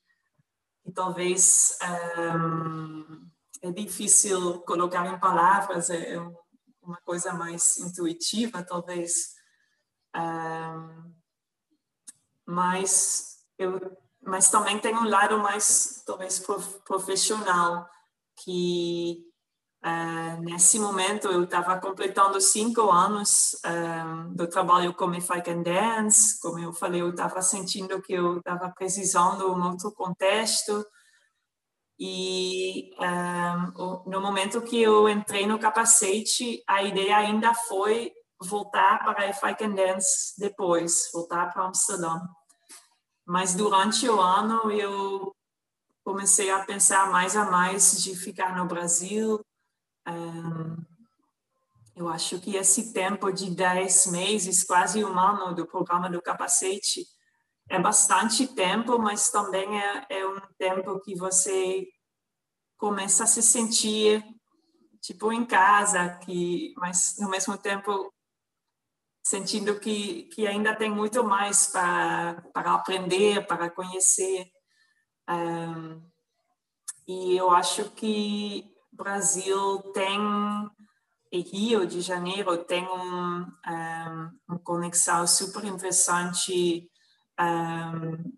que talvez um, é difícil colocar em palavras, é uma coisa mais intuitiva, talvez. Um, mas eu mas também tem um lado mais talvez profissional que uh, nesse momento eu estava completando cinco anos um, do trabalho como I Can Dance como eu falei eu estava sentindo que eu estava precisando de um outro contexto e um, eh, no momento que eu entrei no capacete a ideia ainda foi voltar para If I Can Dance depois voltar para Amsterdã mas durante o ano eu comecei a pensar mais a mais de ficar no Brasil. eu acho que esse tempo de 10 meses, quase um ano do programa do capacete, é bastante tempo, mas também é, é um tempo que você começa a se sentir tipo em casa, que mas no mesmo tempo sentindo que, que ainda tem muito mais para, para aprender, para conhecer. Um, e eu acho que Brasil tem, e Rio de Janeiro tem um, um, uma conexão super interessante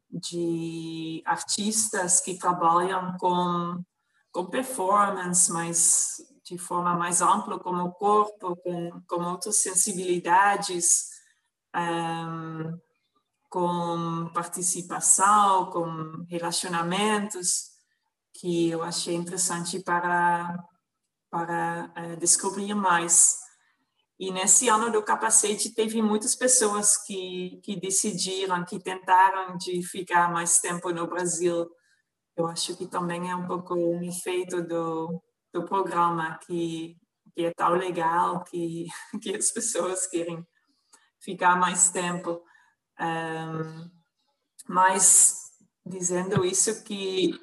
de artistas que trabalham com, com performance, mas de forma mais ampla, como o corpo, com, com outras sensibilidades, um, com participação, com relacionamentos, que eu achei interessante para, para uh, descobrir mais. E nesse ano do capacete teve muitas pessoas que, que decidiram, que tentaram de ficar mais tempo no Brasil. Eu acho que também é um pouco um efeito do, do programa que, que é tão legal que, que as pessoas querem ficar mais tempo. Um, mas dizendo isso que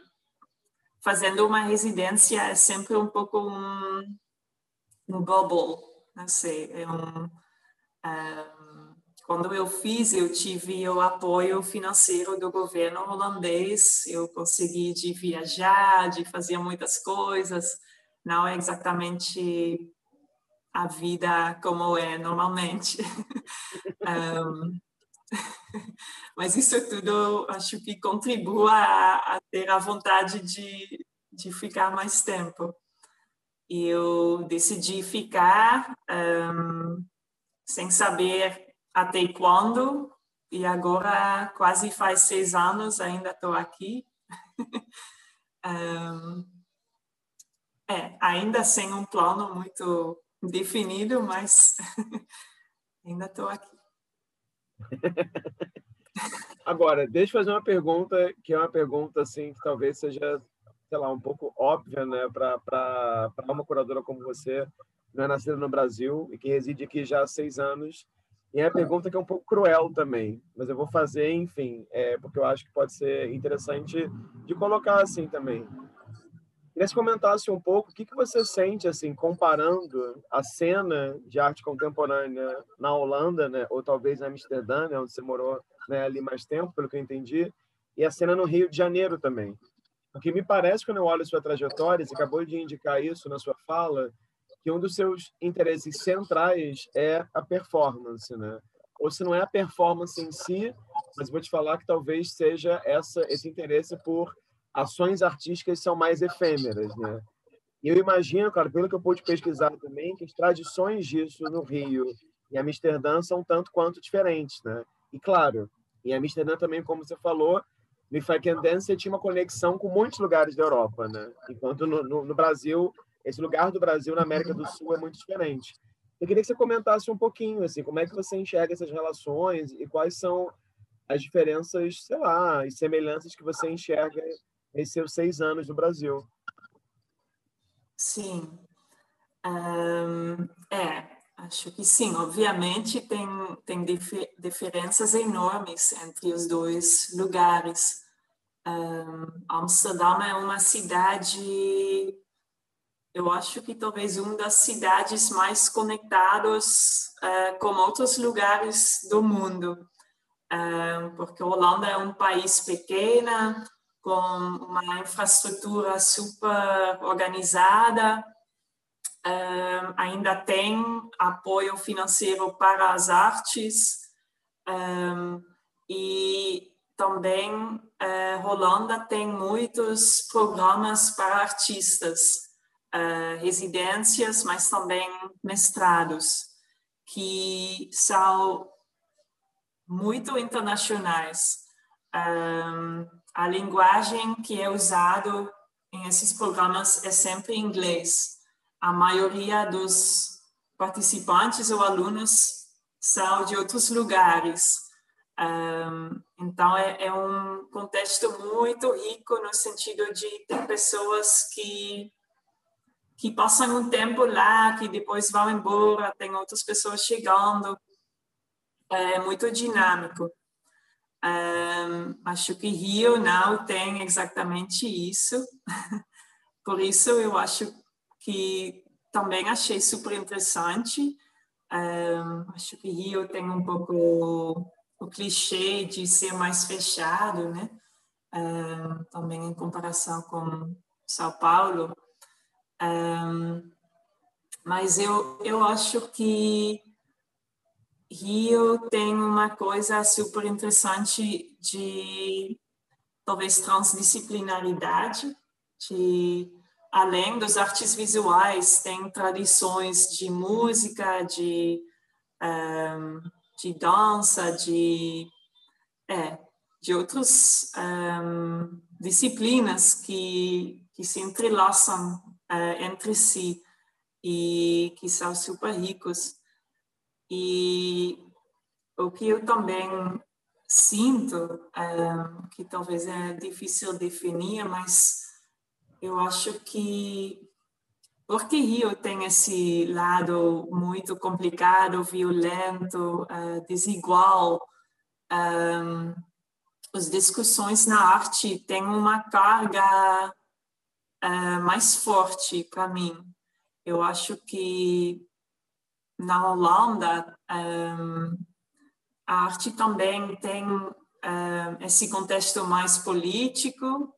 fazendo uma residência é sempre um pouco um, um bubble, não sei, é um, um, quando eu fiz, eu tive o apoio financeiro do governo holandês, eu consegui de viajar, de fazer muitas coisas, não é exatamente a vida como é normalmente. um, mas isso tudo acho que contribui a, a, ter a vontade de, de ficar mais tempo. Eu decidi ficar um, sem saber até quando, e agora quase faz seis anos ainda estou aqui. um, É, ainda sem um plano muito definido, mas ainda estou aqui. Agora, deixa eu fazer uma pergunta que é uma pergunta assim que talvez seja, sei lá, um pouco óbvia, né, para uma curadora como você, não é nascida no Brasil e que reside aqui já há seis anos. E é uma pergunta que é um pouco cruel também, mas eu vou fazer, enfim, é, porque eu acho que pode ser interessante de colocar assim também. Queria que comentasse um pouco o que, que você sente, assim, comparando a cena de arte contemporânea na Holanda, né, ou talvez em Amsterdã, né, onde você morou né, ali mais tempo, pelo que eu entendi, e a cena no Rio de Janeiro também. Porque me parece, quando eu olho sua trajetória, você acabou de indicar isso na sua fala, que um dos seus interesses centrais é a performance, né? Ou se não é a performance em si, mas vou te falar que talvez seja essa esse interesse por ações artísticas são mais efêmeras, né? E eu imagino, cara, pelo que eu pude pesquisar também, que as tradições disso no Rio e Amsterdã são tanto quanto diferentes, né? E claro, em Amsterdã também, como você falou, If I Can Dance você tinha uma conexão com muitos lugares da Europa, né? Enquanto no, no, no Brasil, esse lugar do Brasil na América do Sul é muito diferente. Eu queria que você comentasse um pouquinho, assim, como é que você enxerga essas relações e quais são as diferenças, sei lá, e semelhanças que você enxerga esses seus seis anos no Brasil. Sim. Um, é, acho que sim. Obviamente tem, tem dif diferenças enormes entre os dois lugares. Um, Amsterdã é uma cidade, eu acho que talvez uma das cidades mais conectadas uh, com outros lugares do mundo. Um, porque a Holanda é um país pequeno, com uma infraestrutura super organizada, um, ainda tem apoio financeiro para as artes e também uh, Holanda tem muitos programas para artistas, uh, residências, mas também mestrados, que são muito internacionais. Um, a linguagem que é usada em esses programas é sempre inglês. A maioria dos participantes ou alunos são de outros lugares. Então, é, é, um contexto muito rico no sentido de ter pessoas que, que passam um tempo lá, que depois vão embora, tem outras pessoas chegando. É muito dinâmico. Um, acho que Rio não tem exatamente isso. Por isso eu acho que também achei super interessante. Um, acho que Rio tem um pouco o clichê de ser mais fechado, né? Um, também em comparação com São Paulo. Um, mas eu, eu acho que Rio tem uma coisa super interessante de talvez transdisciplinaridade, de além dos artes visuais, tem tradições de música, de, um, de dança, de, é, de outras um, disciplinas que, que se entrelaçam uh, entre si e que são super ricos. E o que eu também sinto, um, que talvez é difícil definir, mas eu acho que porque Rio tem esse lado muito complicado, violento, uh, desigual, um, as discussões na arte têm uma carga uh, mais forte para mim. Eu acho que na Holanda um, a arte também tem um, esse contexto mais político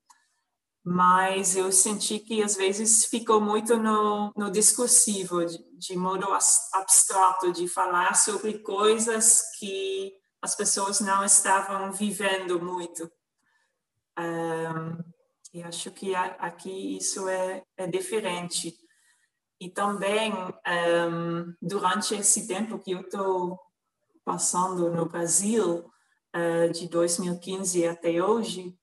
mas eu senti que às vezes ficou muito no, no discursivo, de, de modo abstrato, de falar sobre coisas que as pessoas não estavam vivendo muito. Um, e acho que aqui isso é, é diferente. E também, um, durante esse tempo que eu estou passando no Brasil, uh, de 2015 até hoje,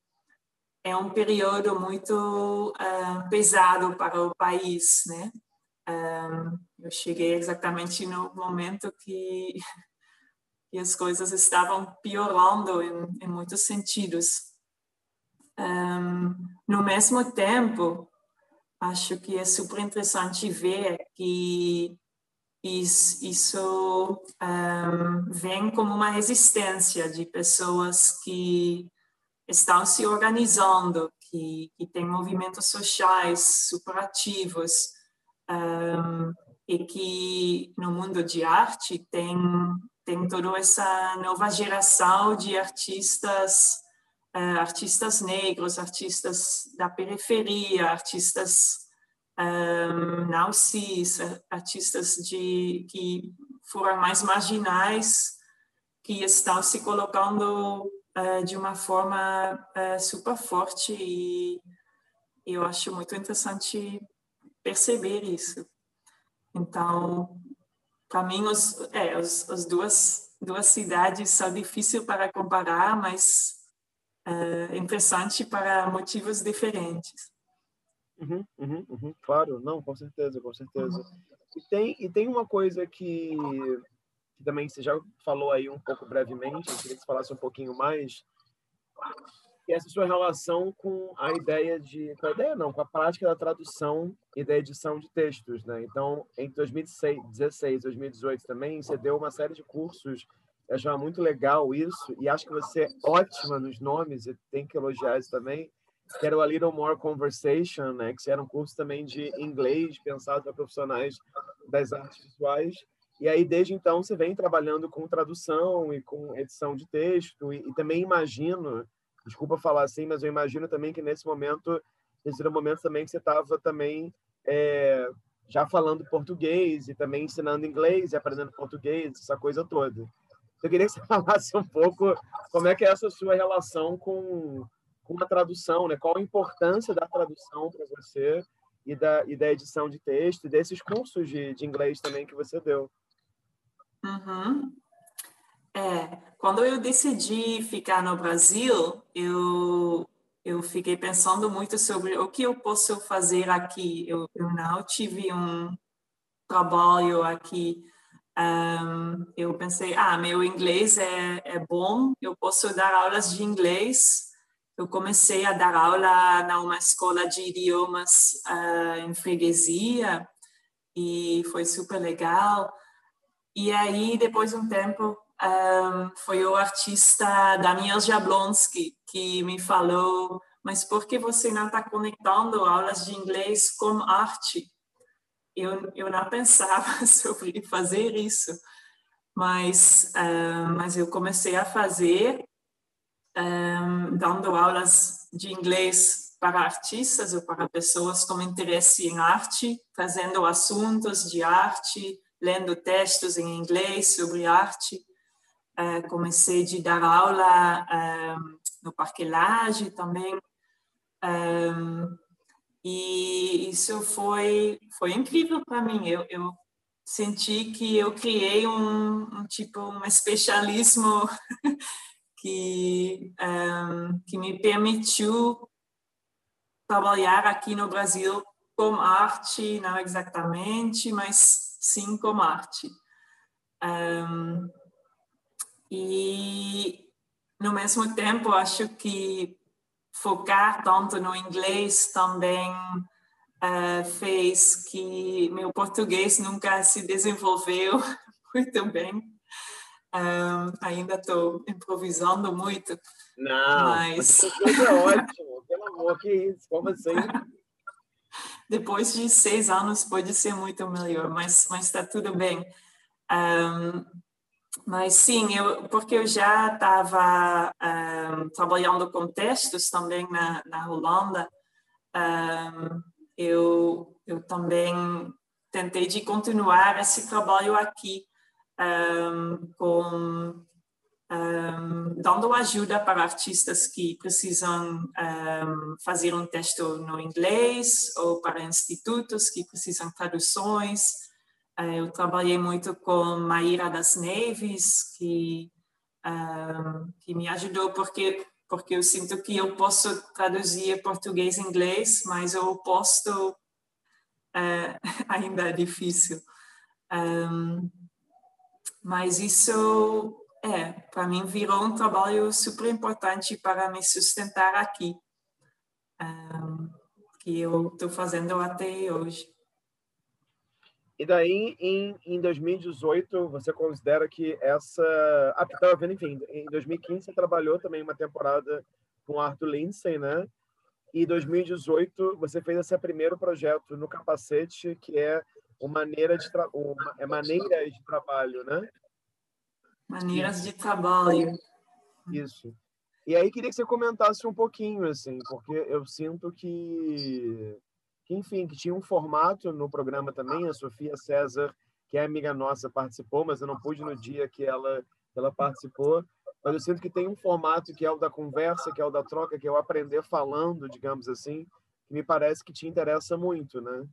é um período muito uh, pesado para o país, né? Um, eu cheguei exatamente no momento que, que as coisas estavam piorando em, em muitos sentidos. Um, no mesmo tempo, acho que é super interessante ver que isso, isso um, vem como uma resistência de pessoas que estão se organizando, que, que têm movimentos sociais superativos um, e que no mundo de arte tem, tem toda essa nova geração de artistas, uh, artistas negros, artistas da periferia, artistas um, não cis, artistas de, que foram mais marginais, que estão se colocando uh, de uma forma uh, super forte e eu acho muito interessante perceber isso. Então, para mim, os, é, os, as duas, duas cidades são difíceis para comparar, mas é interessante para motivos diferentes. Uhum, uhum, uhum, claro, não, com certeza, com certeza. Uhum. E, tem, e tem uma coisa que que também você já falou aí um pouco brevemente, eu queria que você falasse um pouquinho mais, que é essa sua relação com a ideia de, com a ideia não, com a prática da tradução e da edição de textos, né? Então, entre 2016 e 2018 também, você deu uma série de cursos, eu achava muito legal isso, e acho que você é ótima nos nomes, e tem que elogiar isso também, que era o A Little More Conversation, né? Que era um curso também de inglês, pensado para profissionais das artes visuais, e aí, desde então, você vem trabalhando com tradução e com edição de texto, e, e também imagino, desculpa falar assim, mas eu imagino também que nesse momento, esse era o momento também que você estava também é, já falando português e também ensinando inglês e aprendendo português, essa coisa toda. Eu queria que você falasse um pouco como é que é essa sua relação com, com a tradução, né? Qual a importância da tradução para você e da, e da edição de texto e desses cursos de, de inglês também que você deu. Uhum. É, quando eu decidi ficar no Brasil, eu eu fiquei pensando muito sobre o que eu posso fazer aqui. Eu, eu não tive um trabalho aqui. Um, eu pensei, ah, meu inglês é, é bom, eu posso dar aulas de inglês. Eu comecei a dar aula numa escola de idiomas uh, em freguesia e foi super legal. E aí, depois de um tempo, um, foi o artista Daniel Jablonski que me falou, mas por que você não está conectando aulas de inglês com arte? Eu, eu não pensava sobre fazer isso, mas, uh, mas eu comecei a fazer, um, dando aulas de inglês para artistas ou para pessoas com interesse em arte, fazendo assuntos de arte, lendo textos em inglês sobre arte. Uh, comecei a dar aula um, no Parque Lage também. Um, e isso foi, foi incrível para mim. Eu, eu senti que eu criei um, um tipo, um especialismo que, um, que me permitiu trabalhar aqui no Brasil com arte, não exatamente, mas sim com arte. Um, e, no mesmo tempo, acho que focar tanto no inglês também uh, fez que meu português nunca se desenvolveu muito bem. Um, ainda estou improvisando muito. Não, mas é ótimo, pelo amor, que isso, como assim? Depois de seis anos pode ser muito melhor, mas está tudo bem. Um, mas sim, eu, porque eu já estava um, trabalhando com textos também na, na Holanda, um, eu, eu também tentei de continuar esse trabalho aqui um, dando ajuda para artistas que precisam fazer um texto no inglês ou para institutos que precisam traduções eh, eu trabalhei muito com Maíra das Neves, que, um, que me ajudou porque porque eu sinto que eu posso traduzir português e inglês, mas o oposto uh, ainda é difícil. Um, mas isso, é, para mim, virou um trabalho super importante para me sustentar aqui, um, que eu estou fazendo até hoje. E daí, em, em 2018, você considera que essa. Ah, estava vendo, enfim, em 2015 você trabalhou também uma temporada com Arthur Lindsay, né? E em 2018 você fez esse primeiro projeto no Capacete, que é uma maneira de, tra... uma... é maneira de trabalho, né? Maneiras de trabalho. Isso. E aí queria que você comentasse um pouquinho, assim, porque eu sinto que enfim, que tinha um formato no programa também. A Sofia César, que é amiga nossa, participou, mas eu não pude no dia que ela, ela participou. Mas eu sinto que tem um formato que é o da conversa, que é o da troca, que é o aprender falando, digamos assim, que me parece que te interessa muito, né?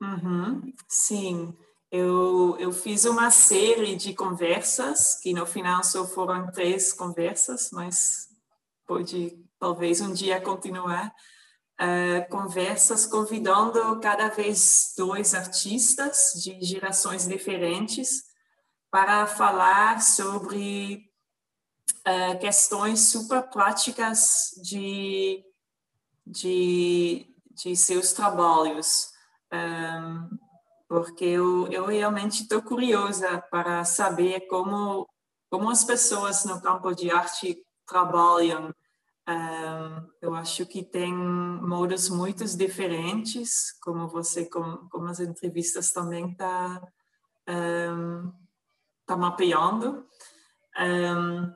Uhum, sim, eu, eu fiz uma série de conversas, que no final só foram três conversas, mas pode talvez um dia continuar uh, conversas convidando cada vez dois artistas de gerações diferentes para falar sobre uh, questões super práticas de, de, de seus trabalhos. Um, porque eu, eu realmente estou curiosa para saber como, como as pessoas no campo de arte trabalham um, eu acho que tem modos muito diferentes, como você, como, como as entrevistas também está um, tá mapeando. Um,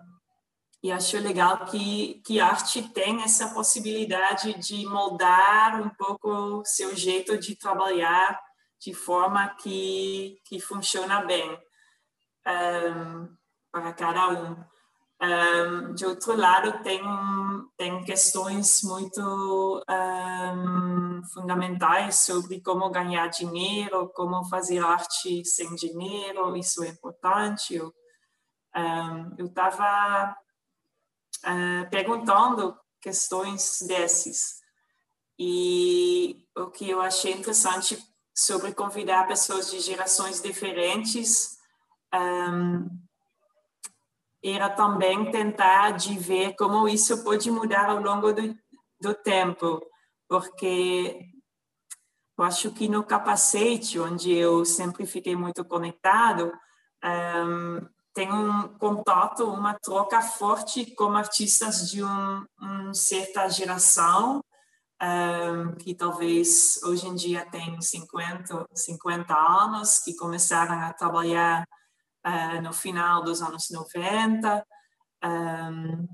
e acho legal que, que arte tem essa possibilidade de moldar um pouco seu jeito de trabalhar de forma que, que funciona bem para cada um. Um, de outro lado, tem, tem questões muito um, fundamentais sobre como ganhar dinheiro, como fazer arte sem dinheiro, isso é importante. Eu estava uh, perguntando questões desses. E o que eu achei interessante sobre convidar pessoas de gerações diferentes um, era também tentar de ver como isso pode mudar ao longo do, do tempo, porque eu acho que no capacete, onde eu sempre fiquei muito conectado, um, tem um contato, uma troca forte com artistas de um, uma certa geração, um, que talvez hoje em dia tem 50, 50 anos, que começaram a trabalhar uh, no final dos anos 90, um,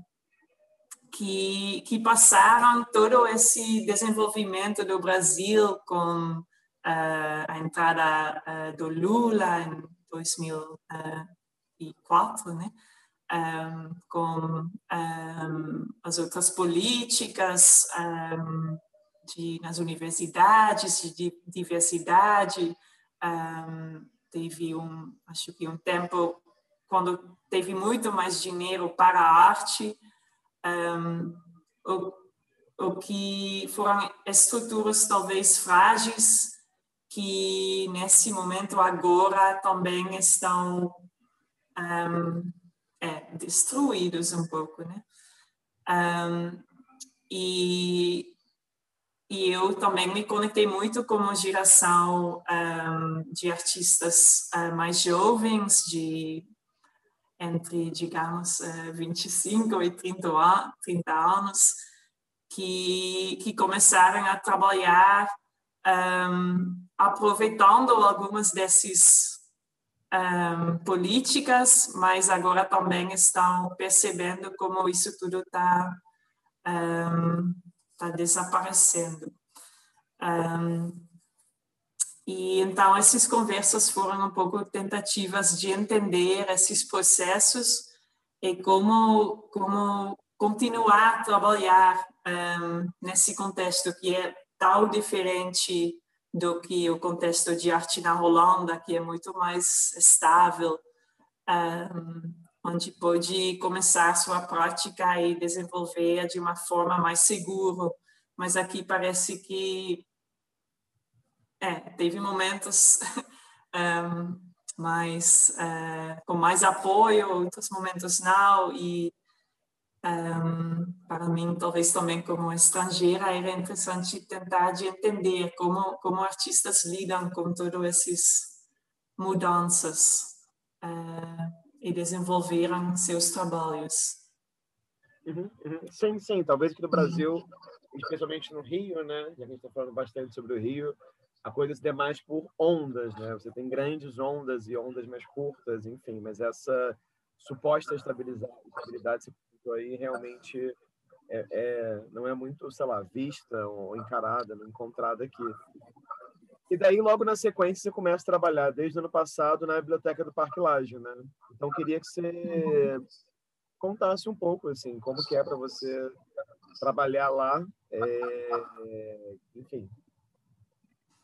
que, que passaram todo esse desenvolvimento do Brasil com uh, a entrada uh, do Lula em 2004, né? Um, com um, as outras políticas um, de, nas universidades de diversidade. teve um, acho que um tempo quando teve muito mais dinheiro para a arte, o, o que foram estruturas talvez frágeis que nesse momento agora também estão um, é, destruídos um pouco, né? Um, e, e eu também me conectei muito com uma geração um, de artistas uh, mais jovens, de entre, digamos, uh, 25 e 30, 30 anos, que, que começaram a trabalhar um, aproveitando algumas dessas um, políticas, mas agora também estão percebendo como isso tudo está um, tá desaparecendo. Um, e então essas conversas foram um pouco tentativas de entender esses processos e como como continuar a trabalhar um, nesse contexto que é tão diferente do que o contexto de arte na Holanda, que é muito mais estável, um, onde pode começar sua prática e desenvolver de uma forma mais segura. Mas aqui parece que é, teve momentos um, mais uh, com mais apoio, outros momentos não e um, para mim, talvez também como estrangeira, era interessante tentar de entender como, como artistas lidam com todas essas mudanças uh, e desenvolveram seus trabalhos. Uhum, uhum. Sim, sim. Talvez aqui no Brasil, especialmente no Rio, né? Já que a gente está falando bastante sobre o Rio, a coisa se dê mais por ondas, né? Você tem grandes ondas e ondas mais curtas, enfim. Mas essa suposta estabilidade se aí realmente é, é, não é muito, sei lá, vista ou encarada, encontrada aqui. E daí, logo na sequência, você começa a trabalhar desde o ano passado na biblioteca do Parque Laje, né? Então, queria que você contasse um pouco, assim, como que é para você trabalhar lá, é, enfim.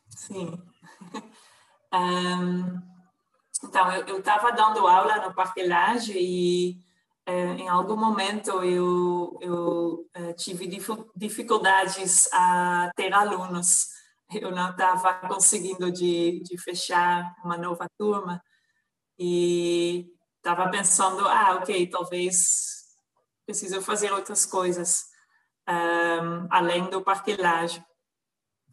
Sim. Um, então, eu estava dando aula no Parque Laje e em algum momento eu, eu é, tive dificuldades a ter alunos. Eu não estava conseguindo de, de fechar uma nova turma e estava pensando, ah, ok, talvez preciso fazer outras coisas um, além do parquelagem.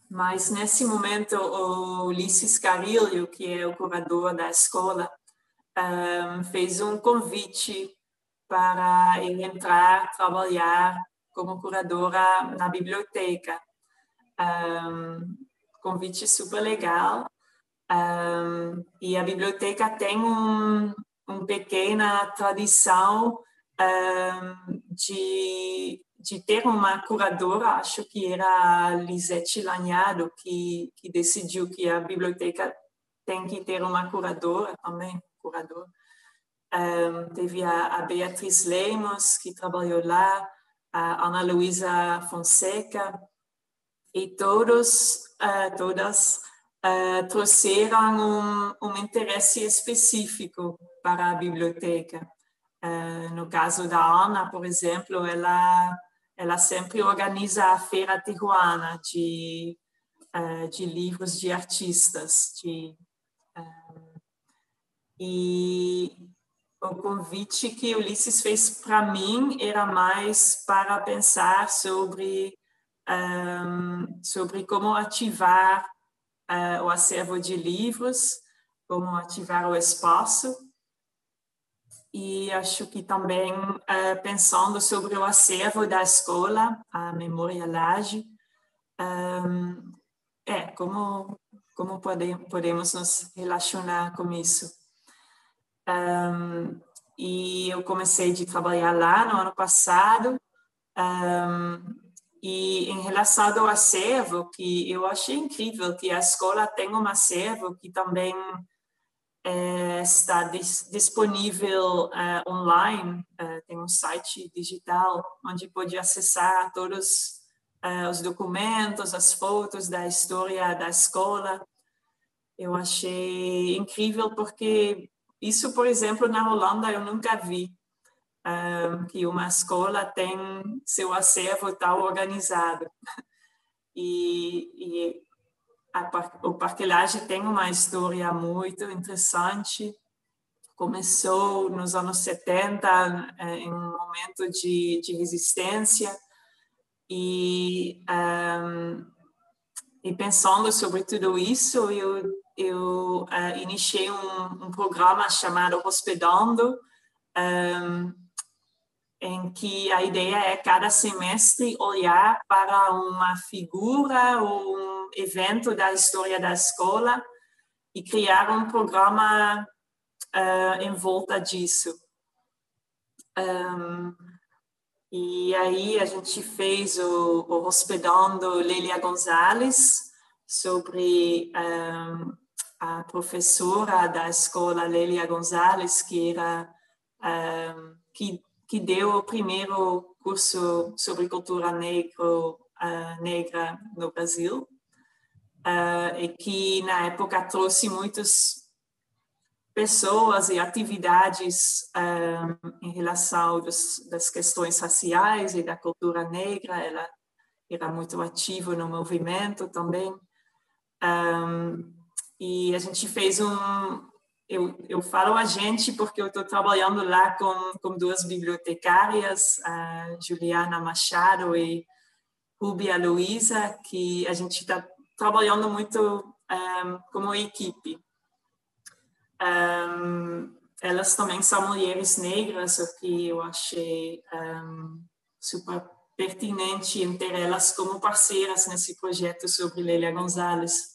Mas nesse momento o Ulisses Carilho, que é o curador da escola, um, fez um convite para ele entrar, trabalhar como curadora na biblioteca. Um, convite super legal. Um, e a biblioteca tem um, uma pequena tradição um, de, de ter uma curadora, acho que era a Lisette Lanhado, que, que decidiu que a biblioteca tem que ter uma curadora também, curador. Um, teve a, a, Beatriz Lemos, que trabalhou lá, a Ana Luísa Fonseca, e todos, uh, todas uh, trouxeram um, um, interesse específico para a biblioteca. Uh, no caso da Ana, por exemplo, ela, ela sempre organiza a Feira Tijuana de, de livros de artistas. De, e o convite que Ulisses fez para mim era mais para pensar sobre um, sobre como ativar uh, o acervo de livros, como ativar o espaço. e acho que também uh, pensando sobre o acervo da escola, a Memória Laje, um, é, como, como pode, podemos nos relacionar com isso. Um, e eu comecei de trabalhar lá no ano passado, um, e em relação ao acervo, que eu achei incrível que a escola tem um acervo que também é, está dis, disponível uh, online, uh, tem um site digital onde pode acessar todos uh, os documentos, as fotos da história da escola. Eu achei incrível porque isso, por exemplo, na Holanda eu nunca vi que uma escola tem seu acervo tão organizado. E, e o Parquelagem tem uma história muito interessante. Começou nos anos 70, eh, em um momento de, de resistência, e, um, e pensando sobre tudo isso, eu, eu uh, iniciei um, um, programa chamado Hospedando, um, em que a ideia é cada semestre olhar para uma figura ou um evento da história da escola e criar um programa uh, em volta disso. Um, e aí a gente fez o, o Hospedando Lélia Gonzalez sobre um, a professora da escola Lélia Gonzalez, que era um, que que deu o primeiro curso sobre cultura negro, uh, negra no Brasil, uh, e que na época trouxe muitas pessoas e atividades um, ah, em relação dos, das questões raciais e da cultura negra. Ela era muito ativa no movimento também. Um, e a gente fez um, eu, eu falo a gente porque eu estou trabalhando lá com, com duas bibliotecárias, a Juliana Machado e Rubia Luiza, que a gente está trabalhando muito um, como equipe. Um, elas também são mulheres negras, o que eu achei um, super pertinente ter elas como parceiras nesse projeto sobre Lélia Gonzalez.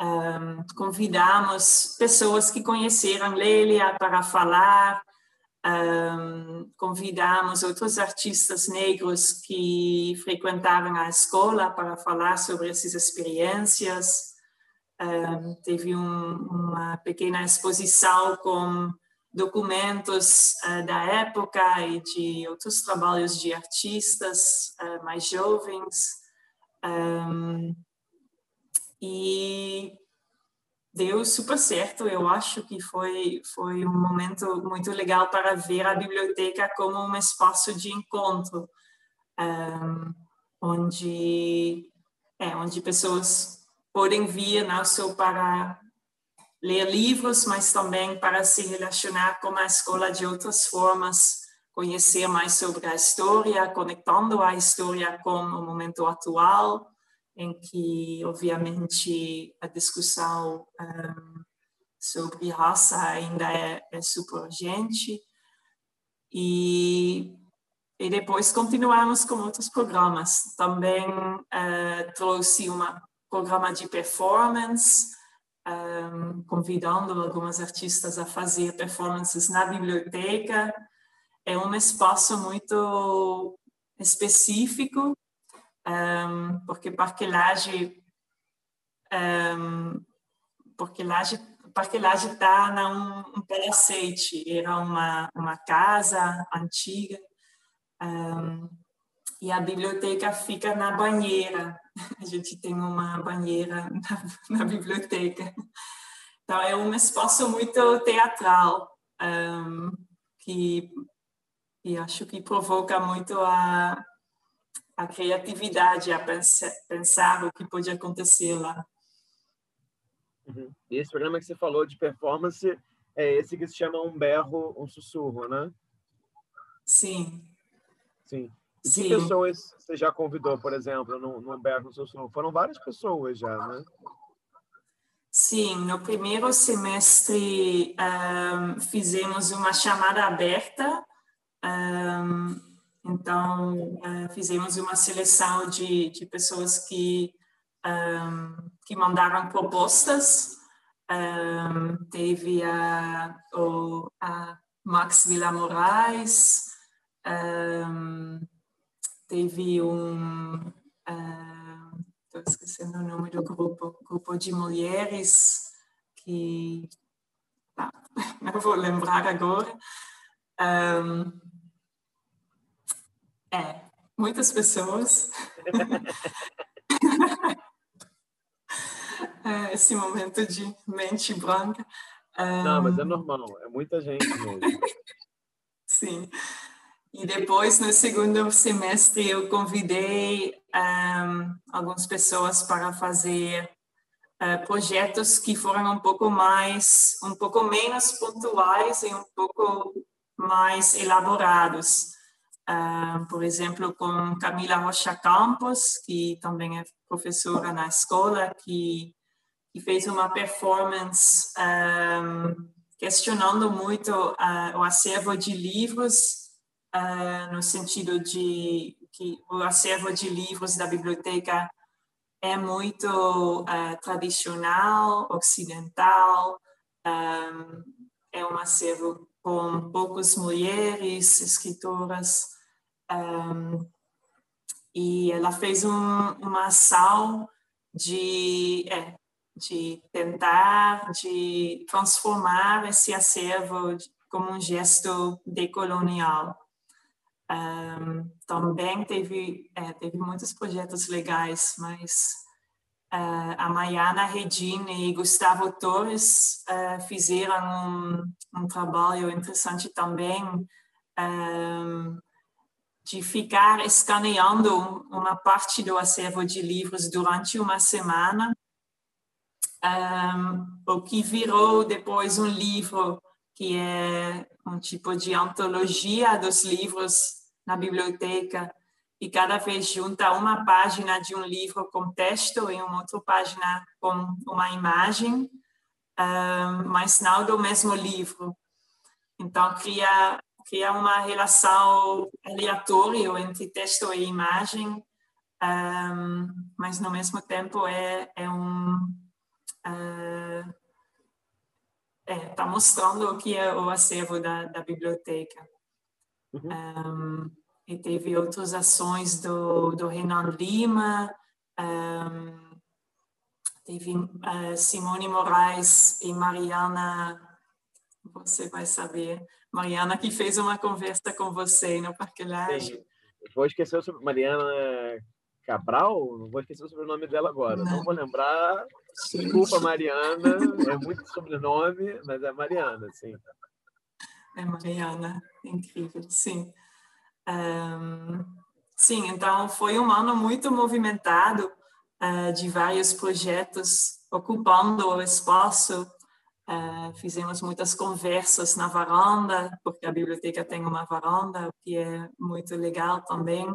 Um, convidamos pessoas que conheceram Lélia para falar, um, convidamos outros artistas negros que frequentaram a escola para falar sobre essas experiências. Um, teve um, uma pequena exposição com documentos uh, da época e de outros trabalhos de artistas uh, mais jovens. Um, e deu super certo. Eu acho que foi foi um momento muito legal para ver a biblioteca como um espaço de encontro, um, onde é onde pessoas podem vir não só para ler livros, mas também para se relacionar com a escola de outras formas, conhecer mais sobre a história, conectando a história com o momento atual em que, obviamente, a discussão um, sobre raça ainda é, é super urgente. E, e depois continuamos com outros programas. Também uh, trouxe um programa de performance, um, convidando algumas artistas a fazer performances na biblioteca. É um espaço muito específico um, porque parquelagem um, porque Laje, Parque Laje está num um palacete, era uma, uma casa antiga, um, e a biblioteca fica na banheira. A gente tem uma banheira na, na biblioteca. Então, é um espaço muito teatral, um, que, que acho que provoca muito a, a criatividade, a pensar, pensar o que pode acontecer lá. Uhum. E esse programa que você falou de performance é esse que se chama Um Berro, Um Sussurro, né? Sim. Sim. E que pessoas você já convidou, por exemplo, no, no Berro, Um Sussurro? Foram várias pessoas já, né? Sim, no primeiro semestre um, fizemos uma chamada aberta, um, então uh, fizemos uma seleção de, de pessoas que, um, que mandaram propostas. teve a, o, a Max Vila Moraes, teve um. Estou esquecendo o nome do grupo, grupo de mulheres, que ah, não vou lembrar agora. Um, é, muitas pessoas. É, esse momento de mente branca. Um, Não, mas é normal, é muita gente mesmo. Sim. E depois, no segundo semestre, eu convidei um, algumas pessoas para fazer uh, projetos que foram um pouco mais, um pouco menos pontuais e um pouco mais elaborados. Uh, por exemplo, com Camila Rocha Campos, que também é professora na escola, que, que fez uma performance um, questionando muito uh, o acervo de livros uh, no sentido de que o acervo de livros da biblioteca é muito tradicional, ocidental, um, é um acervo com poucas mulheres escritoras, um, e ela fez um, uma ação de, é, de tentar de transformar esse acervo como um gesto decolonial. Um, também teve, é, teve muitos projetos legais, mas uh, a Maiana Redine e Gustavo Torres uh, fizeram um, um, trabalho interessante também um, de ficar escaneando uma parte do acervo de livros durante uma semana, o que virou depois um livro que é um tipo de antologia dos livros na biblioteca e cada vez junta uma página de um livro com texto e uma outra página com uma imagem, mas não do mesmo livro. Então, cria, cria uma relação aleatória entre texto e imagem, mas, no mesmo tempo, é, é um... Uh, está mostrando o que é o acervo da, da biblioteca. Uhum. Um, e teve outras ações do, do Renan Lima, um, teve uh, Simone Moraes e Mariana, você vai saber, Mariana que fez uma conversa com você no Parque Laje. Vou esquecer sobre Mariana Cabral, não vou esquecer o sobrenome dela agora, não, não vou lembrar. Desculpa, Mariana, é muito sobrenome, mas é Mariana, sim. É Mariana, incrível, sim. Um, sim, então foi um ano muito movimentado uh, de vários projetos ocupando o espaço. Uh, fizemos muitas conversas na varanda, porque a biblioteca tem uma varanda, o que é muito legal também.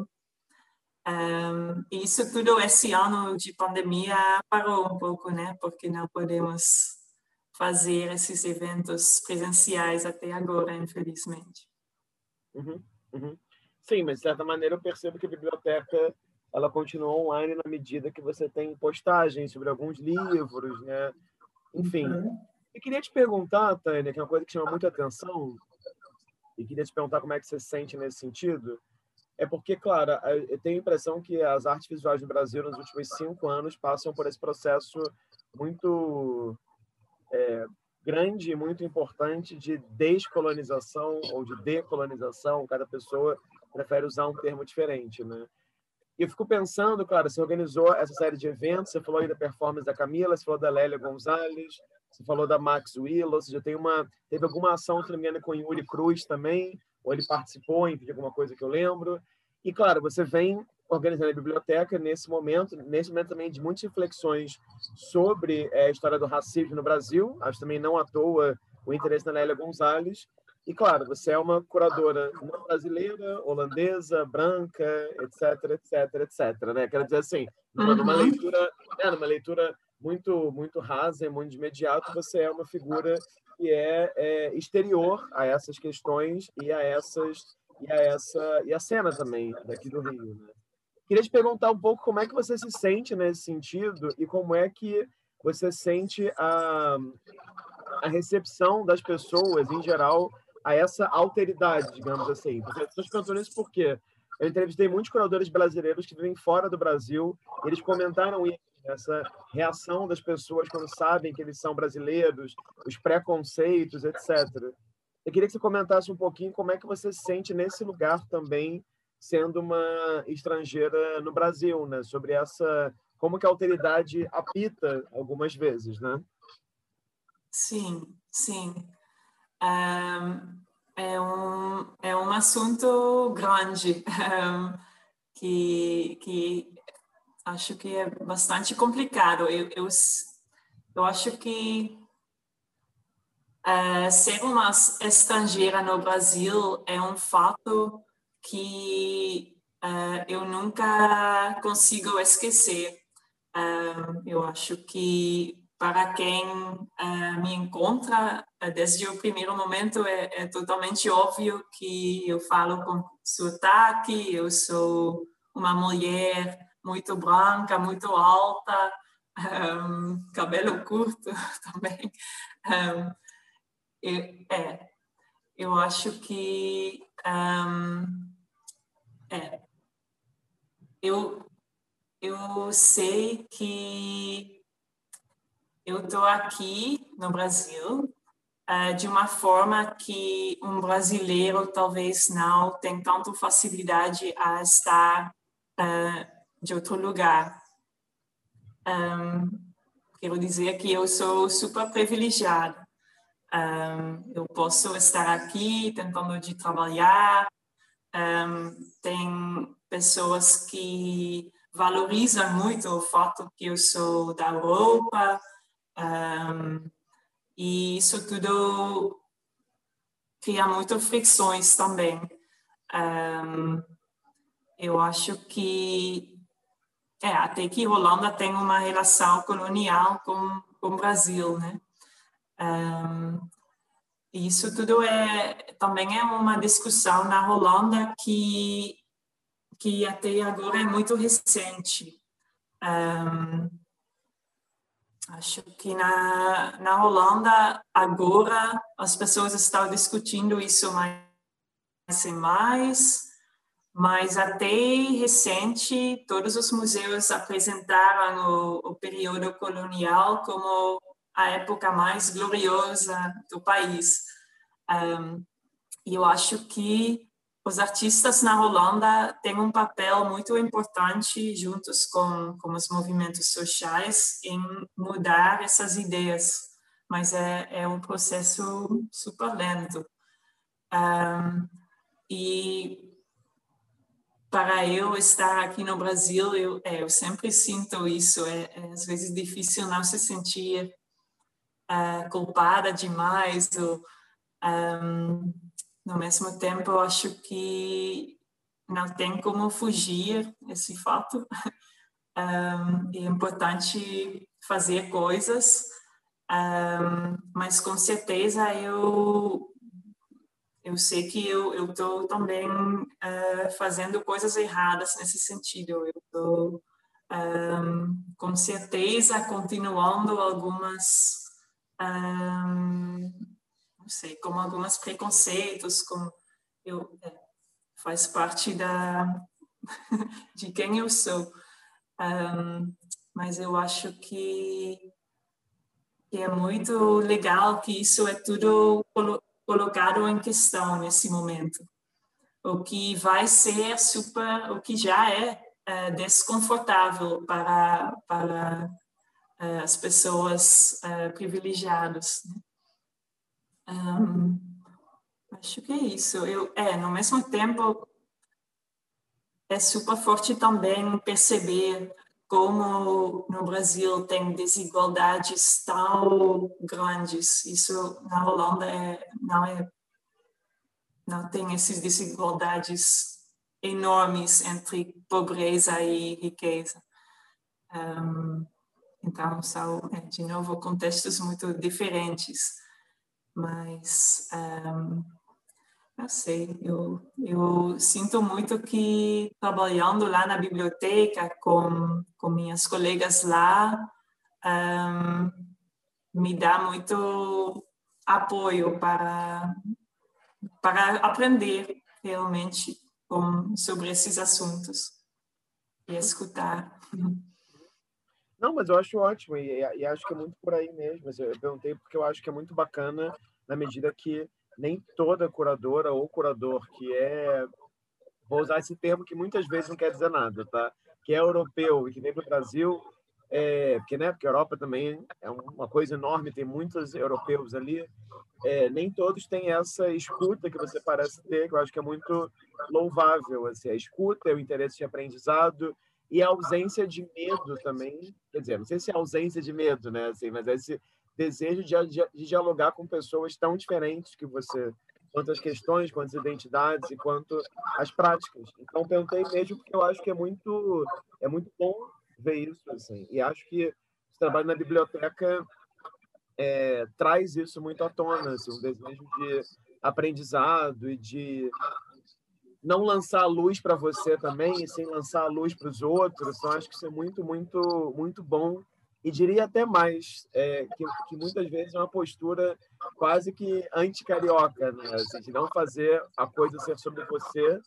Um, isso tudo esse ano de pandemia parou um pouco, né? Porque não podemos fazer esses eventos presenciais até agora, infelizmente. Uhum, uhum. Sim, mas de certa maneira eu percebo que a biblioteca ela continua online na medida que você tem postagens sobre alguns livros, né? Enfim. Uhum. Eu queria te perguntar, Tânia, que é uma coisa que chama muita atenção, e queria te perguntar como é que você se sente nesse sentido, é porque, claro, eu tenho a impressão que as artes visuais no Brasil nos últimos cinco anos passam por esse processo muito é, grande, muito importante de descolonização ou de decolonização. Cada pessoa prefere usar um termo diferente, né? E eu fico pensando, claro, você organizou essa série de eventos, você falou aí da performance da Camila, você falou da Lélia Gonzalez, você falou da Max Willow, ou seja, tem uma, teve alguma ação, se não me engano, com o Yuri Cruz também, ou ele participou, de alguma coisa que eu lembro. E, claro, você vem organizando a biblioteca nesse momento, nesse momento também de muitas reflexões sobre é, a história do racismo no Brasil, acho também não à toa o interesse da Lélia Gonzalez. E, claro, você é uma curadora não brasileira, holandesa, branca, etc, etc, etc, né? Quero dizer assim, numa, numa leitura, né, numa leitura muito muito rasa, muito de imediato, você é uma figura que é, é, exterior a essas questões e a essas e a essa e a cena também daqui do Rio. Né? Queria te perguntar um pouco como é que você se sente nesse sentido e como é que você sente a, a recepção das pessoas em geral a essa alteridade, digamos assim. Estou te perguntando isso porque eu entrevistei muitos curadores brasileiros que vivem fora do Brasil, e eles comentaram isso essa reação das pessoas quando sabem que eles são brasileiros, os preconceitos, etc. Eu queria que você comentasse um pouquinho como é que você se sente nesse lugar também, sendo uma estrangeira no Brasil, né? Sobre essa como que a alteridade apita algumas vezes, né? Sim, sim. Um, é um é um assunto grande um, que que acho que é bastante complicado. Eu, eu, eu acho que uh, ser uma estrangeira no Brasil é um fato que uh, eu nunca consigo esquecer. Uh, eu acho que para quem me encontra desde o primeiro momento é, é totalmente óbvio que eu falo com sotaque, eu sou uma mulher muito branca, muito alta, um, cabelo curto também. Um, eu, é, eu acho que um, é, eu, eu sei que eu estou aqui no Brasil uh, de uma forma que um brasileiro talvez não tem tanta facilidade a estar uh, de outro lugar. Um, quero dizer que eu sou super privilegiada. Um, eu posso estar aqui tentando de trabalhar. Um, tem pessoas que valorizam muito o fato que eu sou da Europa. e isso tudo cria muitas fricções também. eu acho que é, até que Holanda tem uma relação colonial com, com o Brasil, né? Um, isso tudo é também é uma discussão na Holanda que que até agora é muito recente. Um, acho que na, na Holanda agora as pessoas estão discutindo isso mais e mais mas até recente todos os museus apresentaram o, o período colonial como a época mais gloriosa do país. Um, e eu acho que os artistas na Holanda têm um papel muito importante juntos com, com os movimentos sociais em mudar essas ideias, mas é, é um processo super lento. Um, e para eu estar aqui no Brasil, eu, é, eu sempre sinto isso. É, é, às vezes difícil não se sentir uh, culpada demais. Ou, um, no mesmo tempo, eu acho que não tem como fugir esse fato. Um, é importante fazer coisas, um, mas com certeza eu eu sei que eu estou também uh, fazendo coisas erradas nesse sentido. Eu estou, um, com certeza, continuando algumas, um, não sei, como alguns preconceitos, como eu é, faz parte da de quem eu sou. Um, mas eu acho que, que é muito legal que isso é tudo colocado em questão nesse momento. O que vai ser super, o que já é, é desconfortável para, para é, as pessoas é, privilegiadas. Né? Um, acho que é isso. Eu, é, no mesmo tempo, é super forte também perceber como no Brasil tem desigualdades tão grandes. Isso na Holanda é, não é não tem essas desigualdades enormes entre pobreza e riqueza. Um, então são, é, de novo, contextos muito diferentes. Mas, um, não sei, eu, eu sinto muito que trabalhando lá na biblioteca com, com minhas colegas lá, um, me dá muito apoio para, para aprender realmente com, sobre esses assuntos e escutar. Não, mas eu acho ótimo e, e, acho que é muito por aí mesmo. Eu perguntei porque eu acho que é muito bacana na medida que nem toda curadora ou curador que é, vou usar esse termo que muitas vezes não quer dizer nada, tá? Que é europeu e que vem para o Brasil, é, porque, né, porque a Europa também é uma coisa enorme, tem muitos europeus ali, é, nem todos têm essa escuta que você parece ter, que eu acho que é muito louvável, assim, a escuta, o interesse de aprendizado e a ausência de medo também, quer dizer, não sei se é ausência de medo, né, assim, mas é esse desejo de, de, dialogar com pessoas tão diferentes que você, quanto as questões, quanto as identidades e quanto as práticas. Então, perguntei mesmo porque eu acho que é muito, é muito bom ver isso, assim. E acho que o trabalho na biblioteca é, traz isso muito à tona, assim, um desejo de aprendizado e de não lançar a luz para você também, e sem lançar a luz para os outros. Então, acho que isso é muito, muito, muito bom. E diria até mais, é, que, que, muitas vezes é uma postura quase que anti-carioca, né? Assim, de não fazer a coisa ser sobre você,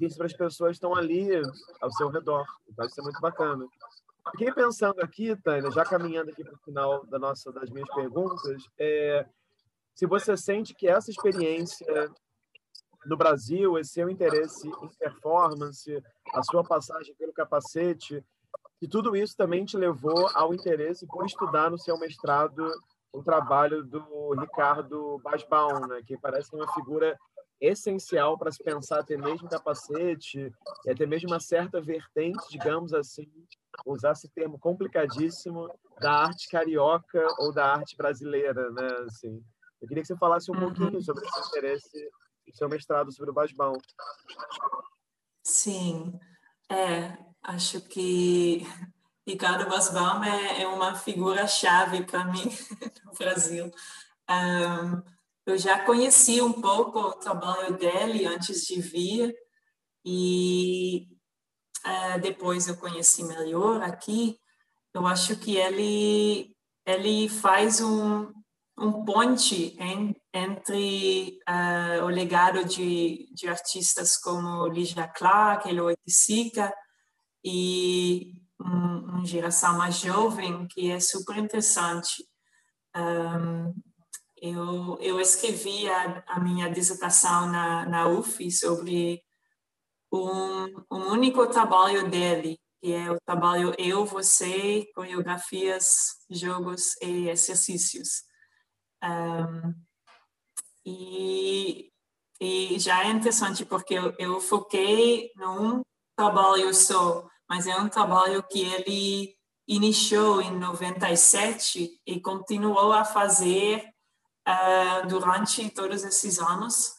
e sobre as pessoas que estão ali ao seu redor. Então, isso é muito bacana. Fiquei pensando aqui, Tânia, já caminhando aqui para o final da nossa, das minhas perguntas, é, se você sente que essa experiência no Brasil, esse seu interesse em performance, a sua passagem pelo capacete, e tudo isso também te levou ao interesse por estudar no seu mestrado o trabalho do Ricardo Basbaum, né, que parece uma figura essencial para se pensar até mesmo capacete e até mesmo uma certa vertente, digamos assim, usar esse termo complicadíssimo da arte carioca ou da arte brasileira, né? Assim, eu queria que você falasse um uhum. pouquinho sobre esse interesse do seu mestrado sobre o Basbão. Sim, é, acho que Ricardo Basbaum é, é uma figura-chave para mim no Brasil. Um, eu já conheci um pouco o trabalho dele antes de vir e uh, depois eu conheci melhor aqui. Eu acho que ele ele faz um um ponte entre uh, o legado de, de artistas como Ligia Clark, Eloy Sica e um, uma geração mais jovem que é super interessante. Um, eu, eu escrevi a, a, minha dissertação na, na UF sobre um, um único trabalho dele, que é o trabalho Eu, Você, Coreografias, Jogos e Exercícios. Um, e, e já é interessante porque eu, eu foquei num trabalho só, mas é um trabalho que ele iniciou em 97 e continuou a fazer uh, durante todos esses anos,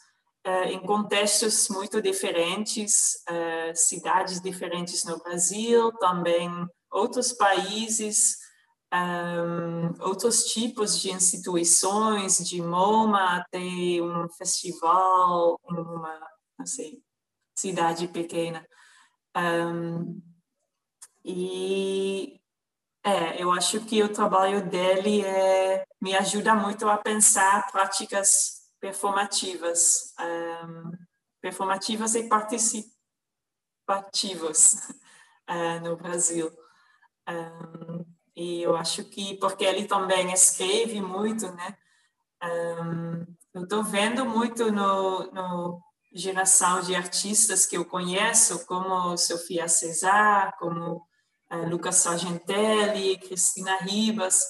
uh, em contextos muito diferentes, uh, cidades diferentes no Brasil, também outros países, um, outros tipos de instituições, de MoMA até um festival em uma assim, cidade pequena. Um, e é, eu acho que o trabalho dele é, me ajuda muito a pensar práticas performativas, um, performativas e participativas uh, no Brasil. Um, e eu acho que, porque ele também escreve muito, né? Um, eu estou vendo muito no, no geração de artistas que eu conheço, como Sofia Cesar, como uh, Lucas Sargentelli, Cristina Ribas,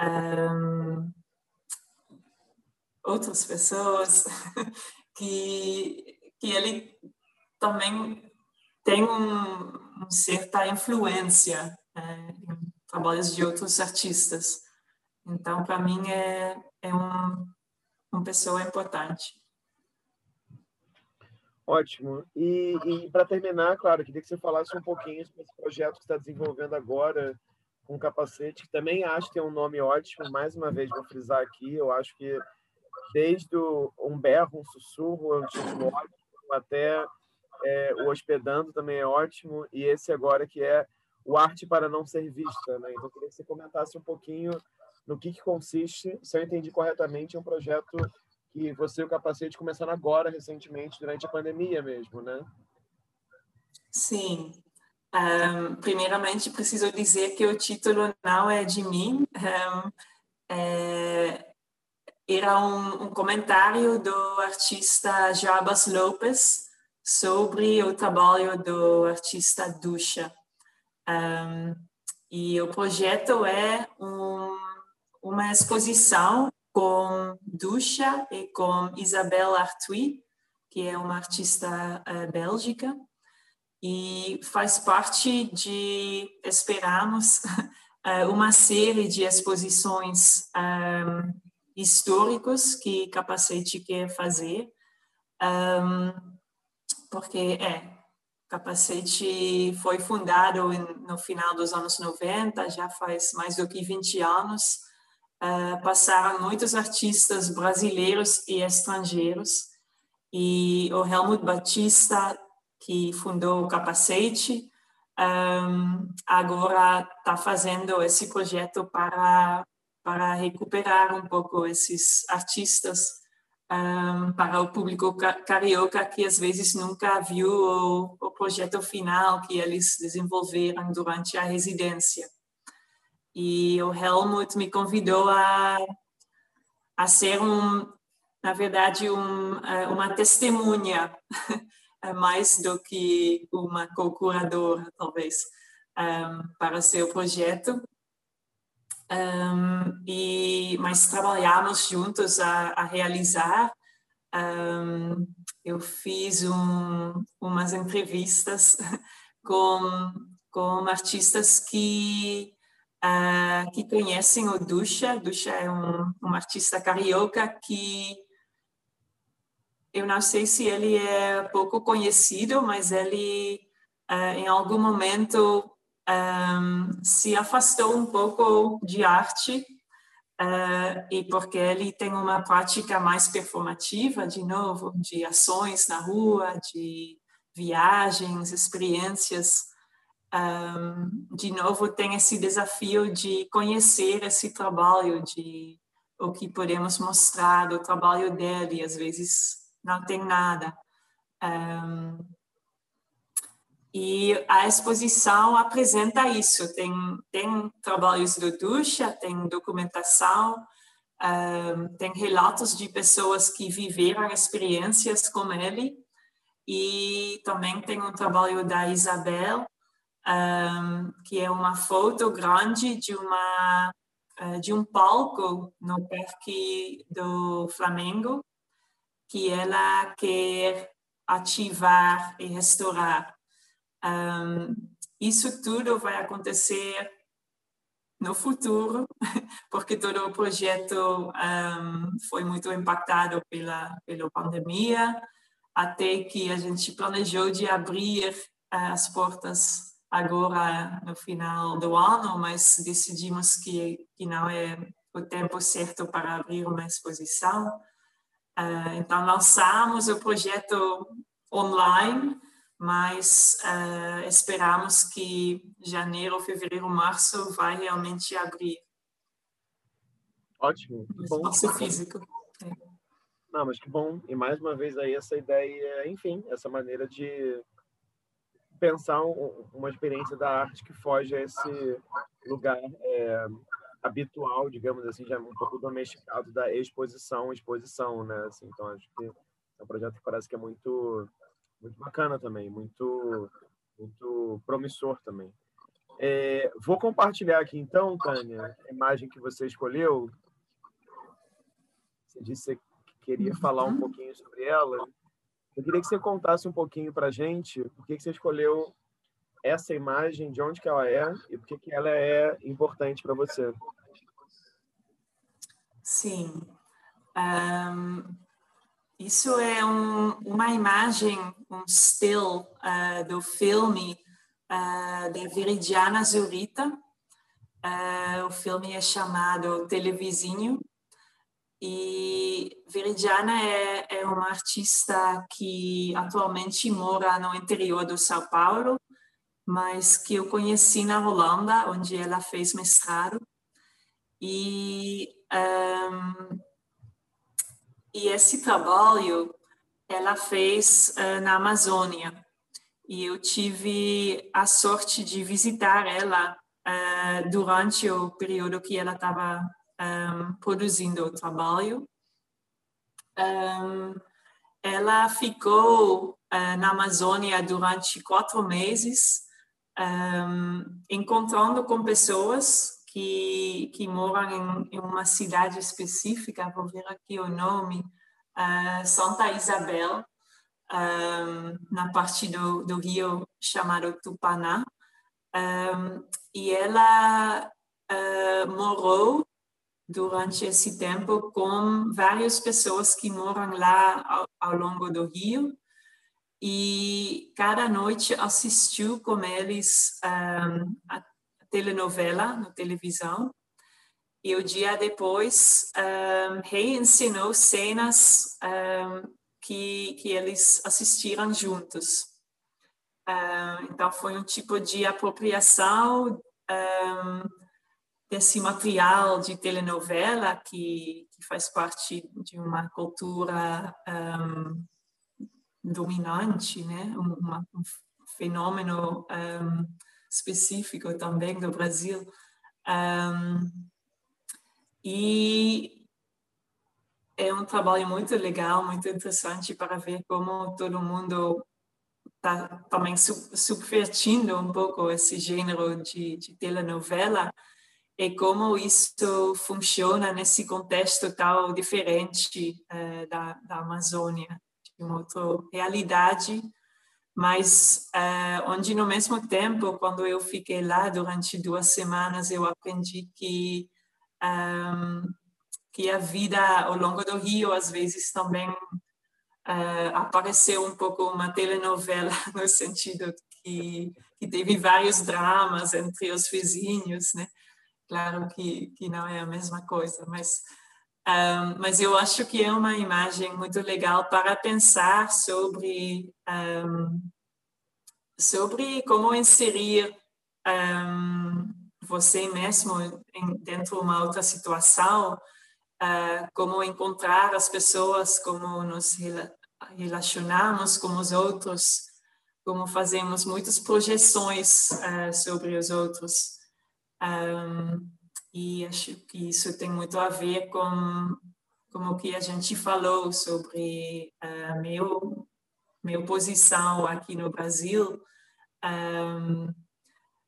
um, outras pessoas, que, que ele também tem um, uma certa influência uh, em trabalhos de outros artistas. Então, para mim, é, é um, uma pessoa importante. Ótimo. E, e para terminar, claro, queria que você falasse um pouquinho sobre esse projeto que está desenvolvendo agora com capacete, que também acho que tem um nome ótimo. Mais uma vez, vou frisar aqui, eu acho que desde um berro, um sussurro, é um ótimo, até é, o hospedando também é ótimo, e esse agora que é o arte para não ser vista. Né? Então, queria que você comentasse um pouquinho no que, que consiste, se eu entendi corretamente, é um projeto que você e o Capacete começaram agora, recentemente, durante a pandemia mesmo, né? Sim. Um, primeiramente, preciso dizer que o título não é de mim. Um, é, era um, um, comentário do artista Jabas Lopes sobre o trabalho do artista Ducha. E o projeto é um, uma exposição com Ducha e com Isabelle Arthuis, que é uma artista uh, bélgica, e faz parte de, esperamos, uh, uma série de exposições um, históricas que Capacete quer fazer, um, porque é, Capacete foi fundado no final dos anos 90, já faz mais do que 20 anos, uh, passaram muitos artistas brasileiros e estrangeiros. E o Helmut Batista, que fundou o Capacete, um, agora está fazendo esse projeto para, para recuperar um pouco esses artistas um, para o público carioca que às vezes nunca viu o, o projeto final que eles desenvolveram durante a residência. E o Helmut me convidou a, a ser, um, na verdade, um, eh, uma testemunha, mais do que uma co-curadora, talvez, um, para seu projeto. Um, e mas trabalhamos juntos a, a realizar. Um, eu fiz um, umas entrevistas com, com artistas que uh, que conhecem o Ducha. Ducha é um, um artista carioca que eu não sei se ele é pouco conhecido, mas ele uh, em algum momento um, se afastou um pouco de arte uh, e porque ele tem uma prática mais performativa, de novo, de ações na rua, de viagens, experiências um, de novo tem esse desafio de conhecer esse trabalho, de o que podemos mostrar do trabalho dele, às vezes não tem nada. Um, e a exposição apresenta isso, tem, tem trabalhos do Ducha, tem documentação, um, tem relatos de pessoas que viveram experiências com ele, e também tem um trabalho da Isabel, um, que é uma foto grande de uma uh, de um palco no parque do Flamengo que ela quer ativar e restaurar. Um, isso tudo vai acontecer no futuro, porque todo o projeto um, foi muito impactado pela, pela pandemia, até que a gente planejou de abrir uh, as portas agora no final do ano, mas decidimos que, que não é o tempo certo para abrir uma exposição. Uh, então, lançamos o projeto online, mas uh, esperamos que janeiro, fevereiro, março vai realmente abrir. Ótimo. Bom. Espaço físico. Não, mas que bom. E mais uma vez aí essa ideia, enfim, essa maneira de pensar um, uma experiência da arte que foge a esse lugar é, habitual, digamos assim, já um pouco domesticado da exposição, exposição, né? Assim, então acho que é um projeto que parece que é muito, muito bacana também, muito, muito promissor também. É, vou compartilhar aqui então, Tânia, a imagem que você escolheu. Você disse que queria falar um pouquinho sobre ela. Eu queria que você contasse um pouquinho para a gente por que, você escolheu essa imagem, de onde que ela é e por que, que ela é importante para você. Sim. Um, isso é um, uma imagem, um still uh, do filme uh, Viridiana Zurita, Uh, o filme é chamado Televizinho e Veridiana é, é uma artista que atualmente mora no interior do São Paulo, mas que eu conheci na Holanda, onde ela fez mestrado. E, um, e esse trabalho ela fez uh, na Amazônia. E eu tive a sorte de visitar ela uh, durante o período que ela estava um, produzindo o trabalho. Um, ela ficou uh, na Amazônia durante quatro meses, um, encontrando com pessoas que, que moram em, em, uma cidade específica, vou ver aqui o nome, uh, Santa Isabel, na parte do, do rio chamado Tupaná. e ela uh, morou durante esse tempo com várias pessoas que moram lá ao, ao longo do rio e cada noite assistiu com eles um, a telenovela na televisão e o dia depois um, reensinou cenas um, que, que eles assistiram juntos. então foi um tipo de apropriação desse material de telenovela que, que faz parte de uma cultura um, dominante, né? Um, uma, um fenômeno um, específico também do Brasil. e é um trabalho muito legal, muito interessante para ver como todo mundo está também subvertindo um pouco esse gênero de, de telenovela e como isso funciona nesse contexto tão diferente uh, da, da Amazônia, de uma outra realidade, mas uh, onde no mesmo tempo, quando eu fiquei lá durante duas semanas, eu aprendi que um, que a vida ao longo do rio às vezes também uh, apareceu um pouco uma telenovela no sentido que, que teve vários dramas entre os vizinhos, né? Claro que, que não é a mesma coisa, mas, um, mas eu acho que é uma imagem muito legal para pensar sobre, um, sobre como inserir um, você mesmo em, dentro de uma outra situação, uh, como encontrar as pessoas, como nos relacionamos com os outros, como fazemos muitas projeções uh, sobre os outros. Um, e acho que isso tem muito a ver com, com o que a gente falou sobre a uh, meu, minha posição aqui no Brasil. Um,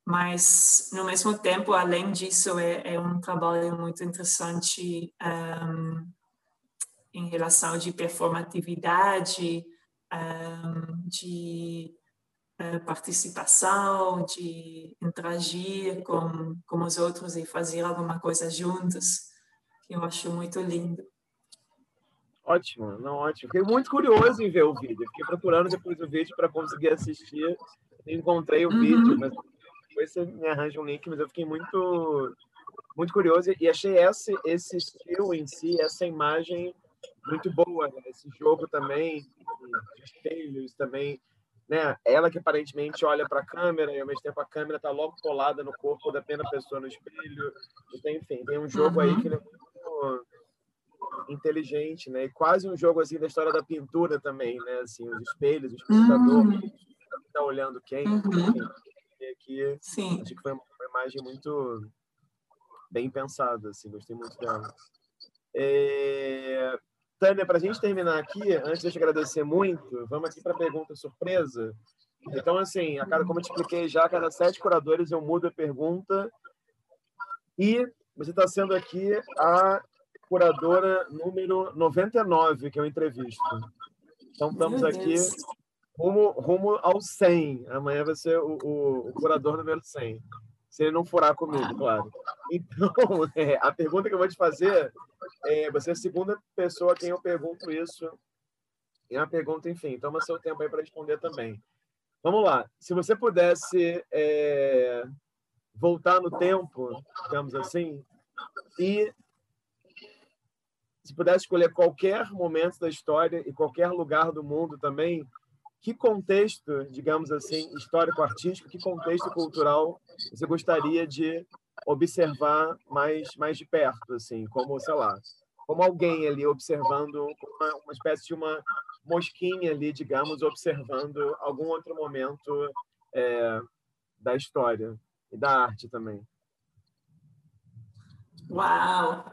mas, no mesmo tempo, além disso, é, é um trabalho muito interessante um, em relação de performatividade, um, de participação, de interagir com, com os outros e fazer alguma coisa juntos, que eu acho muito lindo. Ótimo, não, ótimo. Fiquei muito curioso em ver o vídeo. Fiquei procurando depois o vídeo para conseguir assistir. Encontrei o uhum. vídeo, mas depois você me arranja um link, mas eu fiquei muito muito curioso e achei esse, esse estilo em si, essa imagem muito boa. Né? Esse jogo também, de espelhos também, né? Ela que aparentemente olha para a câmera e ao mesmo tempo a câmera está logo colada no corpo da pena pessoa no espelho. Então, enfim, tem um jogo uhum. aí que é muito inteligente, né? E quase um jogo assim da história da pintura também, né? Assim, os espelhos, o espectador uhum. está olhando quem. Uhum. Aqui, Sim. acho que foi uma imagem muito bem pensada, assim, gostei muito dela. É... Tânia, para a gente terminar aqui, antes de eu te agradecer muito, vamos aqui para a pergunta surpresa. Então, assim, a cada, como eu te expliquei já, a cada sete curadores eu mudo a pergunta. E você está sendo aqui a curadora número 99 que eu entrevisto. Então, estamos aqui rumo, rumo ao 100. Amanhã vai ser o, o, o curador número 100 se ele não furar comigo, claro. Então, é, a pergunta que eu vou te fazer é: você é a segunda pessoa a quem eu pergunto isso. É uma pergunta, enfim, toma seu tempo aí para responder também. Vamos lá. Se você pudesse é, voltar no tempo, digamos assim, e se pudesse escolher qualquer momento da história e qualquer lugar do mundo também, que contexto, digamos assim, histórico-artístico, que contexto cultural você gostaria de observar mais mais de perto, assim, como sei lá, como alguém ali observando uma, uma espécie de uma mosquinha ali, digamos, observando algum outro momento é, da história e da arte também. Uau!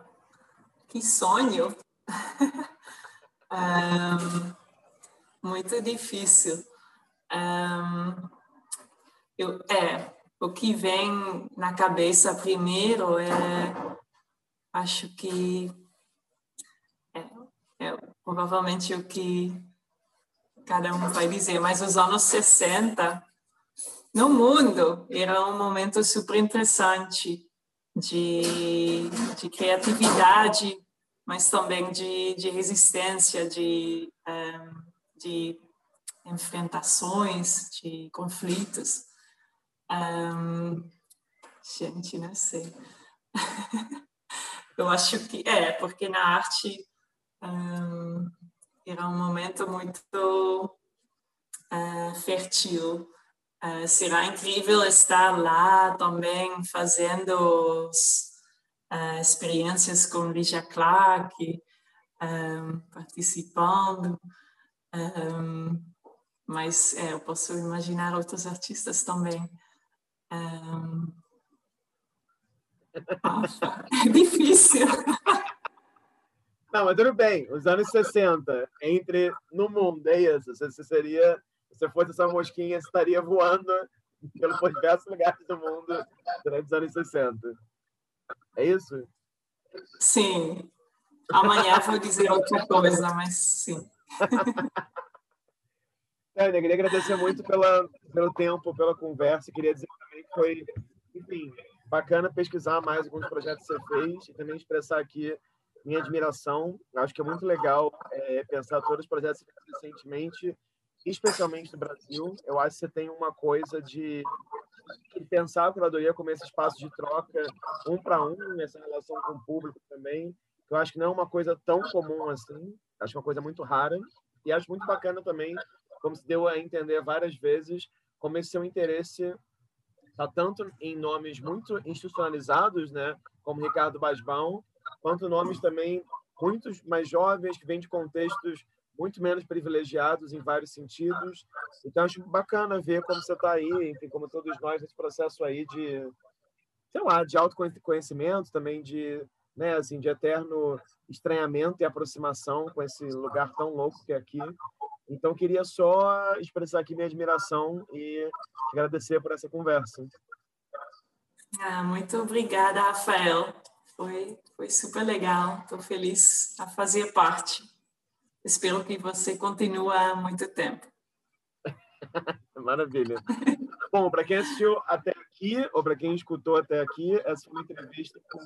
Que sonho! um, muito difícil. Um, eu, é, o que vem na cabeça primeiro é, acho que é, é provavelmente o que cada um vai dizer, mas os anos 60 no mundo era um momento super interessante de, de criatividade, mas também de, de resistência, de, um, de enfrentações, de conflitos. Um, gente, não sei. Eu acho que é, porque na arte um, era um momento muito uh, fértil. Uh, será incrível estar lá também fazendo uh, experiências com Ligia Clark, um, participando. Um, mas é, eu posso imaginar outros artistas também. Um... Nossa, é difícil. Não, mas tudo bem. Os anos 60, entre no mundo, é isso. Você seria, se você fosse essa mosquinha, você estaria voando pelos diversos lugares do mundo durante os anos 60. É isso? Sim. Amanhã vou dizer outra coisa, mas sim. Tânia, queria agradecer muito pela, pelo tempo, pela conversa. Queria dizer também que foi, enfim, bacana pesquisar mais alguns projetos que você fez e também expressar aqui minha admiração. Acho que é muito legal é, pensar todos os projetos que você fez recentemente, especialmente no Brasil. Eu acho que você tem uma coisa de, de pensar a curadoria como esse espaço de troca um para um, essa relação com o público também, eu acho que não é uma coisa tão comum assim. Acho é uma coisa muito rara. E acho muito bacana também como se deu a entender várias vezes, como esse seu interesse está tanto em nomes muito institucionalizados, né, como Ricardo Basbão, quanto nomes também muitos mais jovens que vêm de contextos muito menos privilegiados em vários sentidos. Então acho bacana ver como você está aí, enfim, como todos nós nesse processo aí de, sei lá, de autoconhecimento, também de, né, assim, de eterno estranhamento e aproximação com esse lugar tão louco que é aqui. Então, queria só expressar aqui minha admiração e agradecer por essa conversa. Ah, muito obrigada, Rafael. Foi, foi super legal. Estou feliz a fazer parte. Espero que você continue há muito tempo. Maravilha. Bom, para quem assistiu até aqui, ou para quem escutou até aqui, essa foi uma entrevista com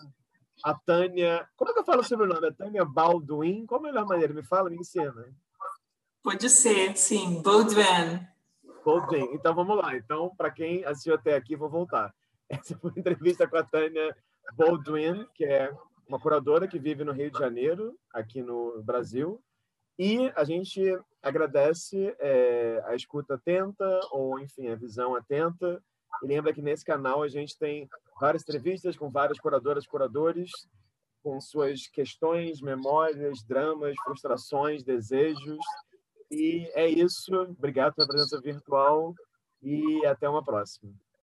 a Tânia. Como é que eu falo o sobrenome? A Tânia Baldwin? Qual a melhor maneira? Me fala, me ensina. Pode ser, sim. Boldwin. Boldwin. Então, vamos lá. Então, para quem assistiu até aqui, vou voltar. Essa foi uma entrevista com a Tânia Baldwin, que é uma curadora que vive no Rio de Janeiro, aqui no Brasil. E a gente agradece é, a escuta atenta, ou, enfim, a visão atenta. E lembra que nesse canal a gente tem várias entrevistas com várias curadoras e curadores, com suas questões, memórias, dramas, frustrações, desejos e é isso. Obrigado pela presença virtual e até uma próxima.